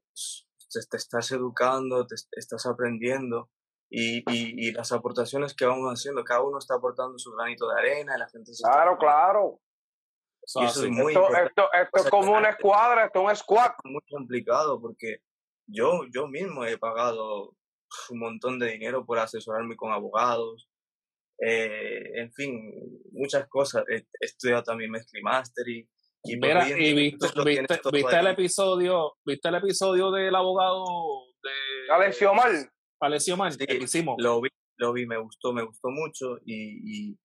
te, te estás educando, te est- estás aprendiendo y, y, y las aportaciones que vamos haciendo, cada uno está aportando su granito de arena y la gente se Claro, claro. Eso Y es eso es así. muy Esto, importante, esto, esto es como una escuadra, esto es un squad. muy complicado porque yo, yo mismo he pagado un montón de dinero por asesorarme con abogados, eh, en fin, muchas cosas. He, estudiado también mezcla y mastering. Y pues Mira, y viste, viste, el episodio, viste el episodio del abogado de Alessio Omar. Alessio Mar, Sí, que hicimos. Lo vi, lo vi, me gustó, me gustó mucho y, y,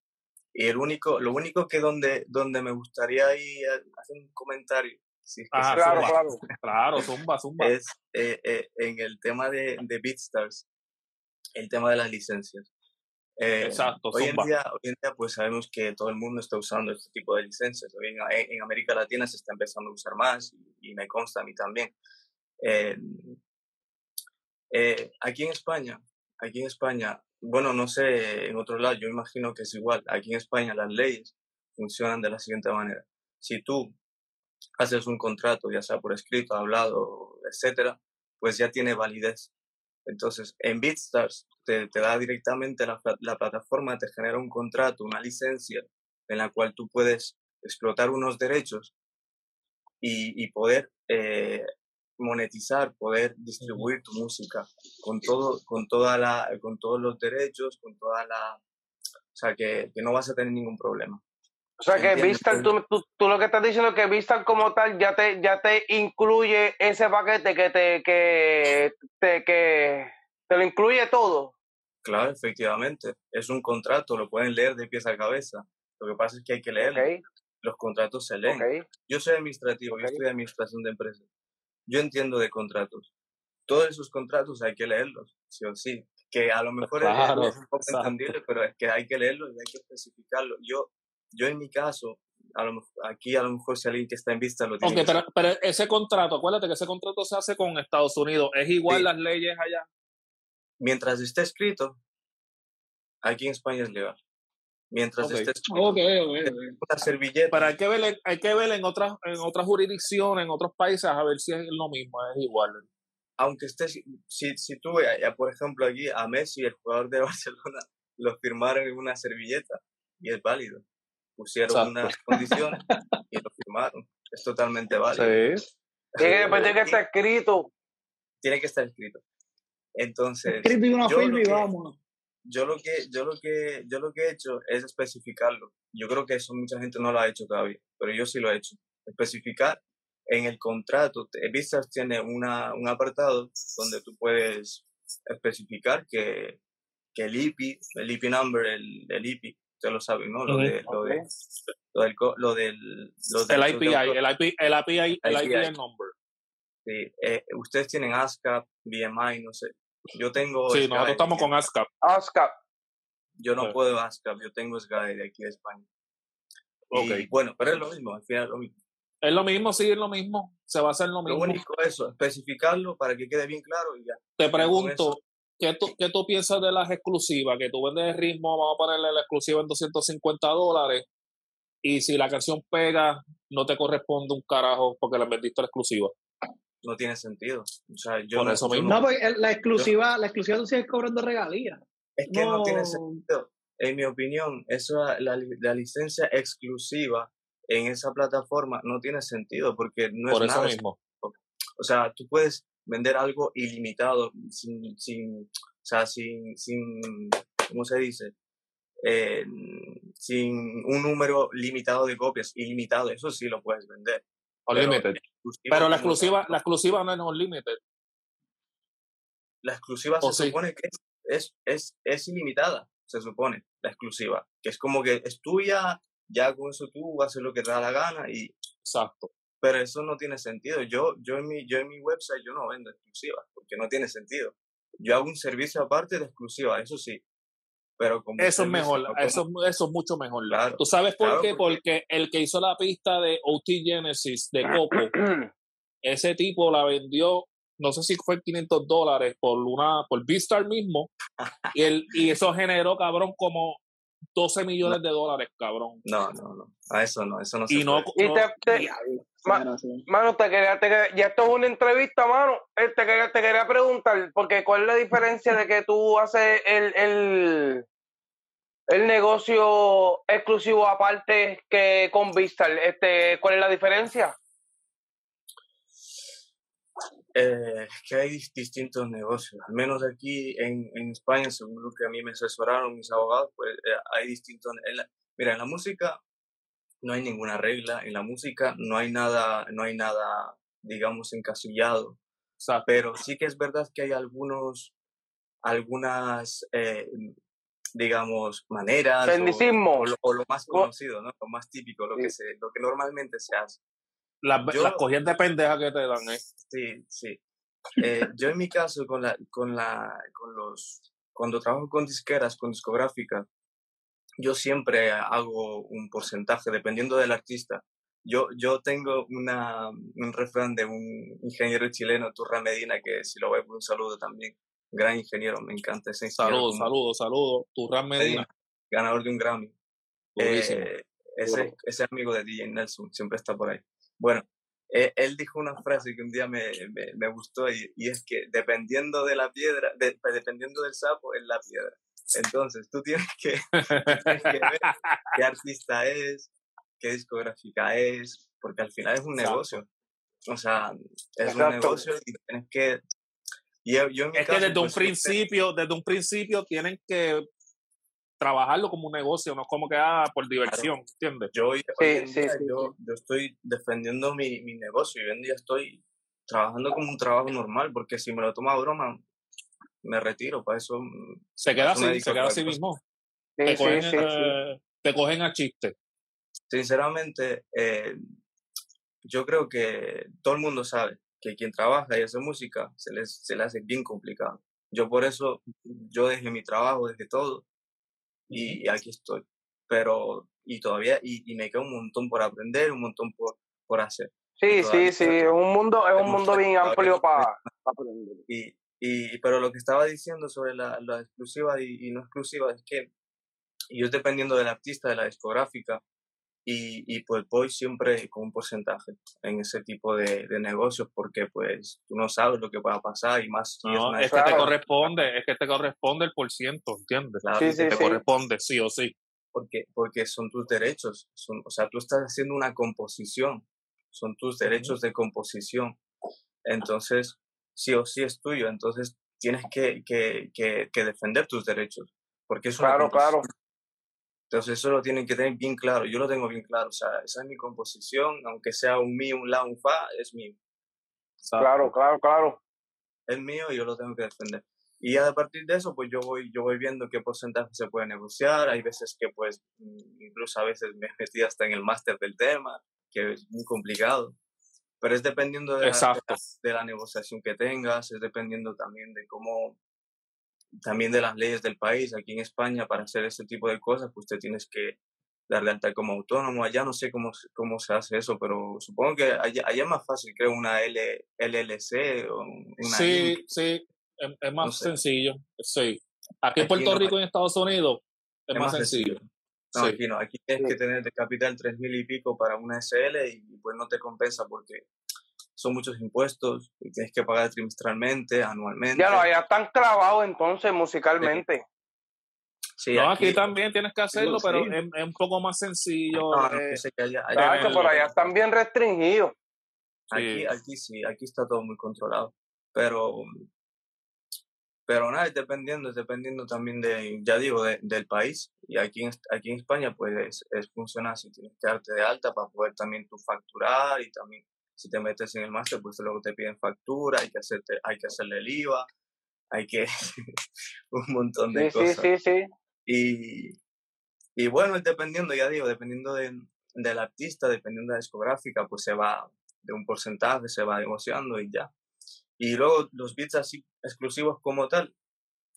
y el único, lo único que donde, donde me gustaría ahí hacer un comentario, si es que se Claro, zumba. claro. Claro, zumba, zumba. es eh, eh, en el tema de, de BeatStars, el tema de las licencias. Eh, Exacto, hoy en día, hoy en día pues sabemos que todo el mundo está usando este tipo de licencias. Hoy en, en- en América Latina se está empezando a usar más y, y me consta a mí también. Eh, eh, aquí en España, aquí en España, bueno, no sé en otro lado, yo imagino que es igual. Aquí en España las leyes funcionan de la siguiente manera. Si tú haces un contrato, ya sea por escrito, hablado, etcétera, pues ya tiene validez. Entonces, en BeatStars te, da directamente la plataforma, te genera un contrato, una licencia en la cual tú puedes explotar unos derechos y, y poder eh, monetizar, poder distribuir tu música con todo, con toda la, con todos los derechos, con toda la, o sea que, que no vas a tener ningún problema. O sea que entiendo. tú, tú, tú lo que estás diciendo es que Vistar como tal ya te, ya te incluye ese paquete que te, que, te, que te lo incluye todo. Claro, efectivamente, es un contrato, lo pueden leer de pies a cabeza. Lo que pasa es que hay que leerlo. Los contratos se leen. Yo soy administrativo, yo Ok. estudio administración de empresas. Yo entiendo de contratos. Todos esos contratos hay que leerlos, sí o sí. Que a lo mejor es- claro, es, un poco exacto. entendible, pero es que hay que leerlos y hay que especificarlo. Yo, yo en mi caso, a lo, mejor- aquí a lo mejor si alguien que está en vista lo tiene Ok, que pero, pero ese contrato, acuérdate que ese contrato se hace con Estados Unidos. ¿Es igual Sí. las leyes allá? mientras esté escrito, aquí en España es legal. Mientras Ok. esté escrito, Ok, ok, ok. una servilleta, Pero hay que ver, en- hay que ver en otras, en otras jurisdicciones, en otros países, a ver si es lo mismo, es igual. aunque esté, si, si tú, eh, eh, por ejemplo, aquí a Messi, el jugador de Barcelona, lo firmaron en una servilleta y es válido. Pusieron Exacto. unas condiciones y lo firmaron. Es totalmente válido. Sí. Tiene que, tiene que estar escrito. tiene que estar escrito. Entonces, Escribe una firma y que- vámonos. Yo lo que yo lo que yo lo que he hecho es especificarlo. Yo creo que eso mucha gente no lo ha hecho todavía, pero yo sí lo he hecho. Especificar en el contrato. Vistas tiene una, un apartado donde tú puedes especificar que, que el IP, el IP number, el, el IP, usted lo sabe, ¿no? Lo, de, lo, de, lo del lo del El IPI, el IP, el API, el IPI. IPI number. Sí, eh, ustedes tienen ASCAP, BMI, no sé. Yo tengo Sí, nosotros estamos con ASCAP. ASCAP. Yo no Sí. puedo ASCAP, yo tengo SGAE de aquí de España. Ok. Y bueno, pero es lo mismo, al final es lo mismo. Es lo mismo, sí, es lo mismo. Se va a hacer lo Lo mismo. único es eso, especificarlo para que quede bien claro y ya. Te pregunto, ¿qué tú, ¿qué tú piensas de las exclusivas? Que tú vendes el ritmo, vamos a ponerle la exclusiva en 250 dólares. Y si la canción pega, no te corresponde un carajo porque la vendiste la exclusiva. No tiene sentido. O sea, yo Por no, eso mismo. No, pues el- la exclusiva, la exclusiva tú sigues cobrando regalías. es que no. No, tiene sentido. En mi opinión, eso, la, la licencia exclusiva en esa plataforma no tiene sentido porque no Por es eso nada. mismo. O sea, tú puedes vender algo ilimitado sin, sin o sea, sin, sin, ¿cómo se dice? eh, sin un número limitado de copias, ilimitado, eso sí lo puedes vender. Unlimited. Pero la exclusiva, la exclusiva no es unlimited. la exclusiva ¿O se sí? supone que es, es, es, es ilimitada, se supone, la exclusiva, que es como que es tuya, ya con eso tú haces lo que te da la gana, y, Exacto. pero eso no tiene sentido. Yo, yo, en mi, yo en mi website yo no vendo exclusivas, porque no tiene sentido. Yo hago un servicio aparte de exclusiva, eso sí, pero como Eso es mejor, eso, eso es mucho mejor. Claro, ¿Tú sabes por claro, qué? porque- Porque el que hizo la pista de OT Genesis de Coco, ese tipo la vendió, no sé si fue 500 dólares por una, por Beastar mismo, y, el, y eso generó, cabrón, como 12 millones de dólares, cabrón. No, no, no, a eso no, eso no se Y no, puede. Y te, te- Ma- mano, te quería, te quería- ya esto es una entrevista, mano. Eh, te, quería, te quería preguntar, porque ¿cuál es la diferencia de que tú haces el, el, el negocio exclusivo aparte que con Vistar? Este, ¿Cuál es la diferencia? Eh, que hay dis- distintos negocios, al menos aquí en, en España, según lo que a mí me asesoraron mis abogados, pues eh, hay distintos... en la- mira, en la música no hay ninguna regla, en la música no hay nada, no hay nada, digamos, encasillado, Exacto. pero sí que es verdad que hay algunos, algunas, eh, digamos, maneras o, lo, o lo más Co- conocido, ¿no? Lo más típico, lo que se, lo que normalmente se hace. Las, Yo- las cogidas de pendeja que te dan, ¿eh? Sí, sí. Eh, yo en mi caso, con la, con la, con los, cuando trabajo con disqueras, con discográficas, yo siempre hago un porcentaje dependiendo del artista. Yo, yo tengo una, un refrán de un ingeniero chileno, Turra Medina, que si lo ves, un saludo también. Gran ingeniero, me encanta ese ingeniero. Saludos, saludos, saludos. Turran Medina. Ganador de un Grammy. Eh, ese, ese amigo de DJ Nelson siempre está por ahí. Bueno, eh, él dijo una frase que un día me, me, me gustó y, y es que dependiendo de la piedra, de- dependiendo del sapo, es la piedra. Entonces, tú tienes que, tú tienes que ver qué artista es, qué discográfica es, porque al final es un Exacto. negocio. O sea, es un negocio y tienes que... y yo, yo en mi Es que desde un pues, principio, desde un principio tienen que trabajarlo como un negocio, no como que ah, por diversión, ¿entiendes? yo hoy, hoy en sí, día, sí, yo, yo estoy defendiendo mi, mi negocio y hoy en día estoy trabajando como un trabajo normal, porque si me lo tomo a broma, me retiro, para eso... mm, Se queda Eso así, se queda así mismo. Sí, te, sí, cogen, sí, sí. eh, te cogen a chiste. Sinceramente, eh, yo creo que todo el mundo sabe que quien trabaja y hace música se, les, se le hace bien complicado. Yo por eso, yo dejé mi trabajo, dejé todo y, aquí estoy. Pero, y todavía, y, y me queda un montón por aprender, un montón por, por hacer. Sí, sí, sí, es un mundo, es un mundo bien amplio para aprender. Y, y, pero lo que estaba diciendo sobre la, la exclusiva y, y no exclusiva es que yo dependiendo del artista, de la discográfica, y, y pues voy siempre con un porcentaje en ese tipo de, de negocios porque pues tú no sabes lo que va a pasar y más si No, es que te corresponde, es que te corresponde el por ciento, ¿entiendes? Claro, Sí, sí, te sí. corresponde, sí o sí. porque, porque son tus derechos, son, o sea, tú estás haciendo una composición, son tus derechos de composición, entonces sí o sí es tuyo, entonces tienes que, que, que, que defender tus derechos, porque es una Claro, claro. Entonces eso lo tienen que tener bien claro, yo lo tengo bien claro, o sea, esa es mi composición, aunque sea un mi, un la, un fa, es mío, Exacto. Claro, claro, claro. es mío y yo lo tengo que defender. Y ya a partir de eso, pues yo voy, yo voy viendo qué porcentaje se puede negociar. Hay veces que, pues, mm, incluso a veces me metí hasta en el máster del tema, que es muy complicado. Pero es dependiendo de la, de, la, de la negociación que tengas, es dependiendo también de cómo, también de las leyes del país. Aquí en España, para hacer ese tipo de cosas, pues te tienes que dar de alta como autónomo. Allá no sé cómo, se- cómo se hace eso, pero supongo que allá, allá es más fácil, creo, una L, LLC o una Sí, Inc. sí, es, es más No sé. sencillo, sí. Aquí en Puerto no, Rico y en Estados Unidos es, es más más sencillo. No, Sí. aquí no, aquí tienes que tener de capital tres mil y pico para una SL y pues no te compensa porque son muchos impuestos y tienes que pagar trimestralmente, anualmente. Ya no, allá están clavados entonces musicalmente. Sí, no, aquí, también tienes que hacerlo, sí. pero es, es un poco más sencillo. No, no, eh, sé que allá- allá- Tacho, tenerlo. por allá están bien restringidos. aquí, Sí. aquí sí, aquí está todo muy controlado. Pero pero nada, es dependiendo, es dependiendo también de, ya digo, de- del país. Y aquí en, aquí en España, pues es, es- funciona así, tienes que darte de alta para poder también tú facturar y también si te metes en el máster, pues luego te piden factura, hay que, hacerte, hay que hacerle el IVA, hay que un montón de Sí, sí, cosas. sí, sí. Y, y bueno, dependiendo, ya digo, dependiendo de- del artista, dependiendo de la discográfica, pues se va de un porcentaje, se va negociando y ya. Y luego los beats así exclusivos como tal,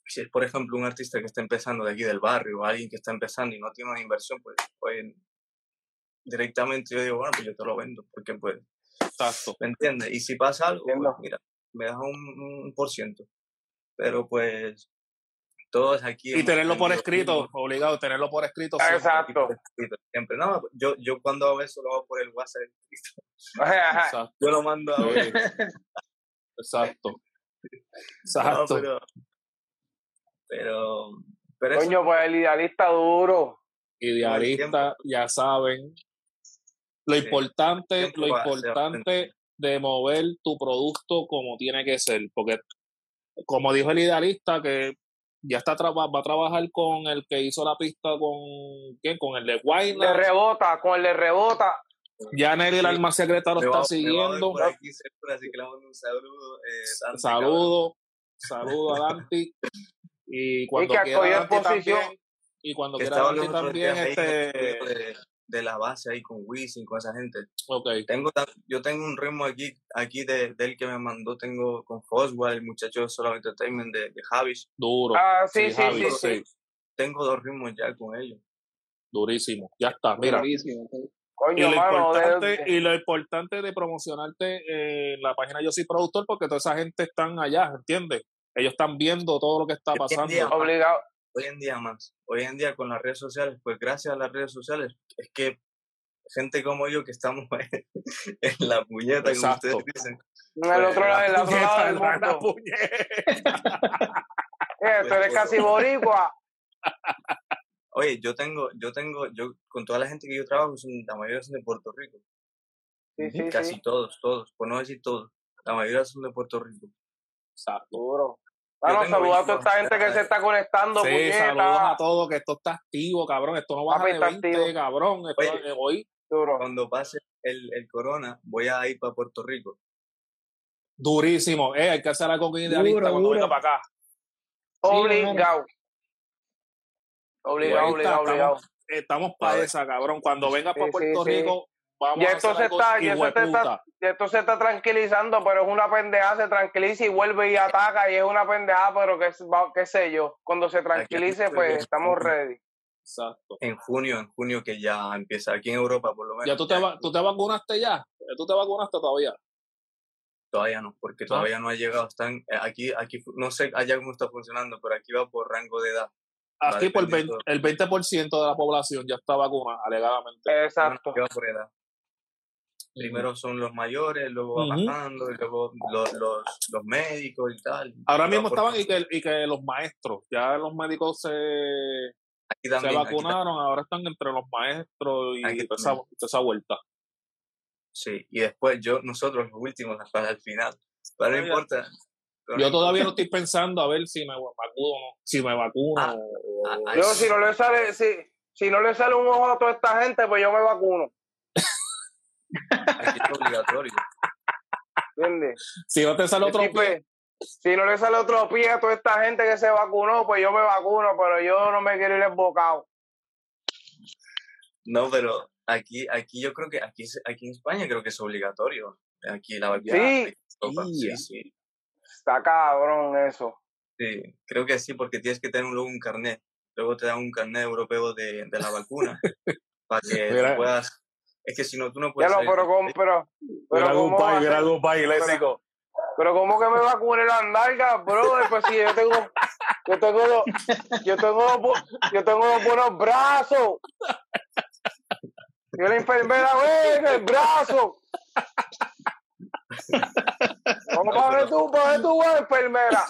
si es por ejemplo un artista que está empezando de aquí del barrio o alguien que está empezando y no tiene una inversión, pues, pues directamente yo digo, bueno, pues yo te lo vendo, porque pues, Exacto. ¿me entiendes? Y si pasa algo, pues mira, me das un, un por ciento. Pero pues todos aquí... Y tenerlo por escrito, obligado, tenerlo por escrito. siempre. Exacto. escrito, Siempre. No, yo, yo cuando hago eso lo hago por el WhatsApp. escrito. Exacto. Yo lo mando a ver. Exacto. No, Exacto. pero, pero, eso- Coño, pues el idealista duro. Idealista, ya saben. Lo Sí. importante, lo importante de mover tu producto como tiene que ser, porque como dijo el idealista, que ya está va a trabajar con el que hizo la pista con ¿quién? con el de Le Guayna. rebota, con el le rebota. Ya Nelly el alma secreta lo me está siguiendo. por aquí así que le mando un saludo. eh, Dante, Saludo, saludo a Dante. Y cuando que quiera Dante también, y cuando quiera Dante también, este, de, la base ahí con Wisin, con esa gente. ok, Tengo, yo tengo un ritmo aquí, aquí de, del que me mandó, tengo con Foswell, el muchacho de Solo Entertainment de, de Javis. duro. Ah, sí, sí, sí, sí. Tengo dos ritmos ya con ellos. Durísimo. Ya está, mira. Durísimo. Y Coño, lo, mano, de- importante, y lo importante de promocionarte en la página Yo Soy Productor, porque toda esa gente están allá, ¿entiendes? Ellos están viendo todo lo que está pasando. obligado. Hoy en día más. Hoy en día con las redes sociales, pues gracias a las redes sociales, es que gente como yo que estamos en la puñeta, como ustedes dicen, En el otro lado, en otro lado del mundo. Eh, tú eres casi boricua. oye, yo tengo, yo tengo, yo con toda la gente que yo trabajo, son, la mayoría son de Puerto Rico, Sí, sí, casi sí. todos, todos, por no decir todos, la mayoría son de Puerto Rico. Exacto. Bueno, saludos a toda esta gente que se está conectando, Sí, puñeta. saludos a todos, que esto está activo, cabrón. Esto no de está 20, activo. cabrón. Esto, Oye. hoy, Duro. Cuando pase el, el corona, voy a ir para Puerto Rico. durísimo. Eh, hay que hacer algo con idealista cuando duro. venga para acá. Obligado. Obligado, está, obligado, obligado. Estamos, para esa, cabrón. Cuando vengas Sí, para Puerto sí. Rico, vamos a esto hacer se algo está, se hijueputa. está, esto se está tranquilizando, pero es una pendeja, se tranquiliza y vuelve y ataca y es una pendeja, pero que qué sé yo. Cuando se tranquilice, pues estamos ready. Exacto. En junio, en junio que ya empieza aquí en Europa por lo menos. ¿Ya tú te, va- tú te vacunaste ya? ¿Ya ¿Tú te vacunaste todavía? Todavía no, porque Ah. todavía no ha llegado. Están eh, aquí, aquí, no sé allá cómo está funcionando, pero aquí va por rango de edad. Aquí por el 20%, dependiendo- el 20% de la población ya está vacunada, alegadamente. Exacto. por edad. Primero son los mayores, luego va y luego los, los, los médicos y tal. Ahora Y mismo estaban y que, y que los maestros, ya los médicos se, se vacunaron, ahora están entre los maestros y toda esa, también. toda esa vuelta. Sí, y después yo, nosotros los últimos hasta el final. Pero no importa. pero Yo no todavía no estoy pensando a ver si me vacuno. Si me vacuno Ah, o- ah, ah, Yo si no le sale, si, si no le sale un ojo a toda esta gente, pues yo me vacuno. Aquí es obligatorio. ¿Entiendes? si no te sale otro Sí, pie, pues, si no le sale otro pie a toda esta gente que se vacunó, pues yo me vacuno, pero yo no me quiero ir embocado. No, pero aquí, aquí yo creo que aquí, aquí en España creo que es obligatorio. Aquí la vacuna. Sí. sí, sí, Está cabrón eso. sí. Creo que sí, porque tienes que tener luego un carnet. Luego te dan un carnet europeo de, de la vacuna para que Mira. puedas. Es que si no, tú no Ya puedes. no, salir pero país. pero, pero mira cómo un va a país, un país, léxico. Pero cómo que me vacune la nalga, bro, pues si yo tengo, yo tengo los, yo tengo yo tengo los buenos brazos. Yo la enfermera, ve, el brazo. Vamos No, para ver pero- tú, para ver tú, güey, enfermera.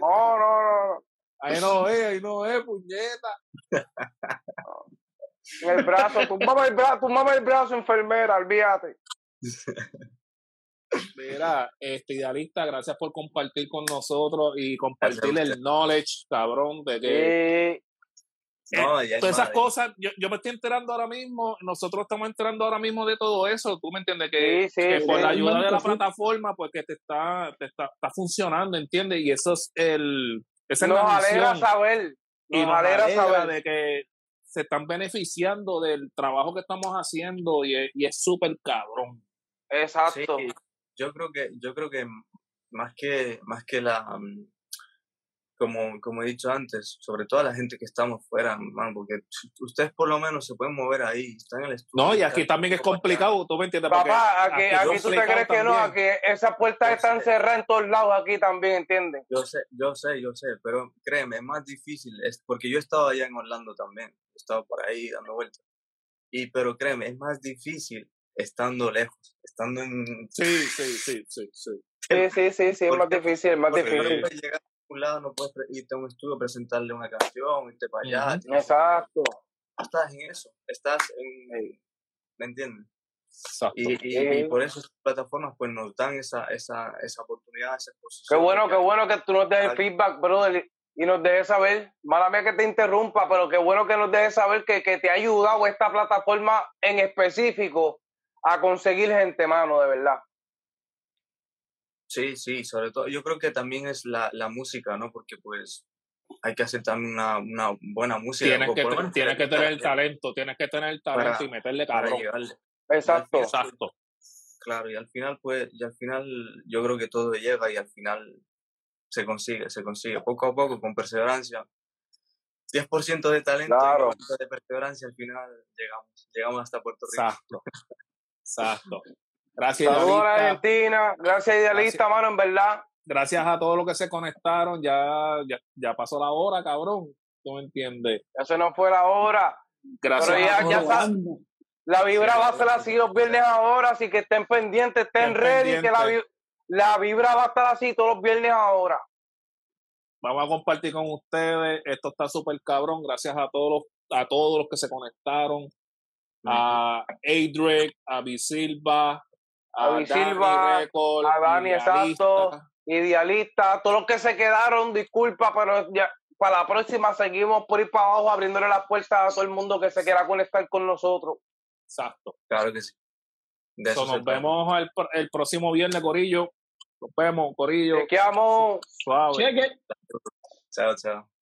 No, no, no, no. Ahí no es, ahí no es, puñeta. En el brazo, tú mamas el brazo, tú mamas el brazo, enfermera, olvídate. Mira, este idealista, gracias por compartir con nosotros y compartir el knowledge, cabrón, de que Eh, No, ya es todas esas madre. cosas, yo, yo me estoy enterando ahora mismo, nosotros estamos enterando ahora mismo de todo eso, tú me entiendes que, Sí, sí, que por sí. la ayuda de la Sí. plataforma, pues que te está, te está, está funcionando, ¿entiendes? Y eso es el, esa es nos la alegra saber. y Nos nos alegra alegra saber. de que se están beneficiando del trabajo que estamos haciendo y es, y es súper cabrón. Exacto. Sí, yo creo que, yo creo que más que, más que la, mm, como, como he dicho antes, sobre todo a la gente que estamos fuera, man, porque ustedes por lo menos se pueden mover ahí, están en el estudio. No, y aquí también es complicado, tú me entiendes. Papá, aquí, es aquí tú te crees que no, aquí esas puertas Yo están sé. cerradas en todos lados aquí también, ¿entiendes? Yo sé, yo sé, yo sé, pero créeme, es más difícil, es porque yo he estado allá en Orlando también, he estado por ahí dando vueltas. Y, pero créeme, es más difícil estando lejos, estando en... Sí, sí, sí, sí, sí. Sí, sí, sí, sí, es más difícil, es más difícil. puedes llegar a un lado, no puedes irte a un estudio, presentarle una canción, irte para allá. Exacto. no estás en eso, estás en... ¿Me entiendes? Exacto. Y, y, y por eso estas plataformas pues nos dan esa, esa, esa oportunidad, esa Qué exposición. bueno, de qué bueno que tú nos des el feedback, brother, y nos dejes saber. Mala mía que te interrumpa, pero qué bueno que nos dejes saber que, que te ha ayudado esta plataforma en específico a conseguir gente, mano, de verdad. Sí, sí, sobre todo, yo creo que también es la, la música, ¿no? Porque pues hay que hacer también una, una buena música. Tienes que, tienes tener el talento, tienes que tener el talento Para- y meterle para cabrón. Exacto. Exacto. Claro, y al final pues, y al final yo creo que todo llega y al final se consigue, se consigue poco a poco con perseverancia. 10% de talento Claro. y 90% de perseverancia al final llegamos, llegamos hasta Puerto Rico. Exacto. Exacto. Gracias, Saludos a. Argentina. Gracias, Idealista, mano, en verdad. Gracias a todos los que se conectaron. Ya, ya, ya pasó la hora, cabrón. ¿Tú me entiendes? Ya se nos fue la hora. Gracias Pero ya- a todos. ya La vibra va a ser así los viernes ahora, así que estén pendientes, estén Estén ready, que la, vibra va a estar así todos los viernes ahora. Vamos a compartir con ustedes. Esto está súper cabrón. Gracias a todos los, a todos los que se conectaron. A Adric, a Bisilva, a, A Record, a Dani, Idealista. exacto. Idealista, todos los que se quedaron, disculpa, pero ya para la próxima seguimos por ir para abajo abriéndole las puertas a todo el mundo que se quiera conectar con nosotros. Exacto. Claro que sí. De eso nos vemos el, el próximo viernes, Corillo. Nos vemos, Corillo. Te quedamos. Suave. Cheque. Chao, chao.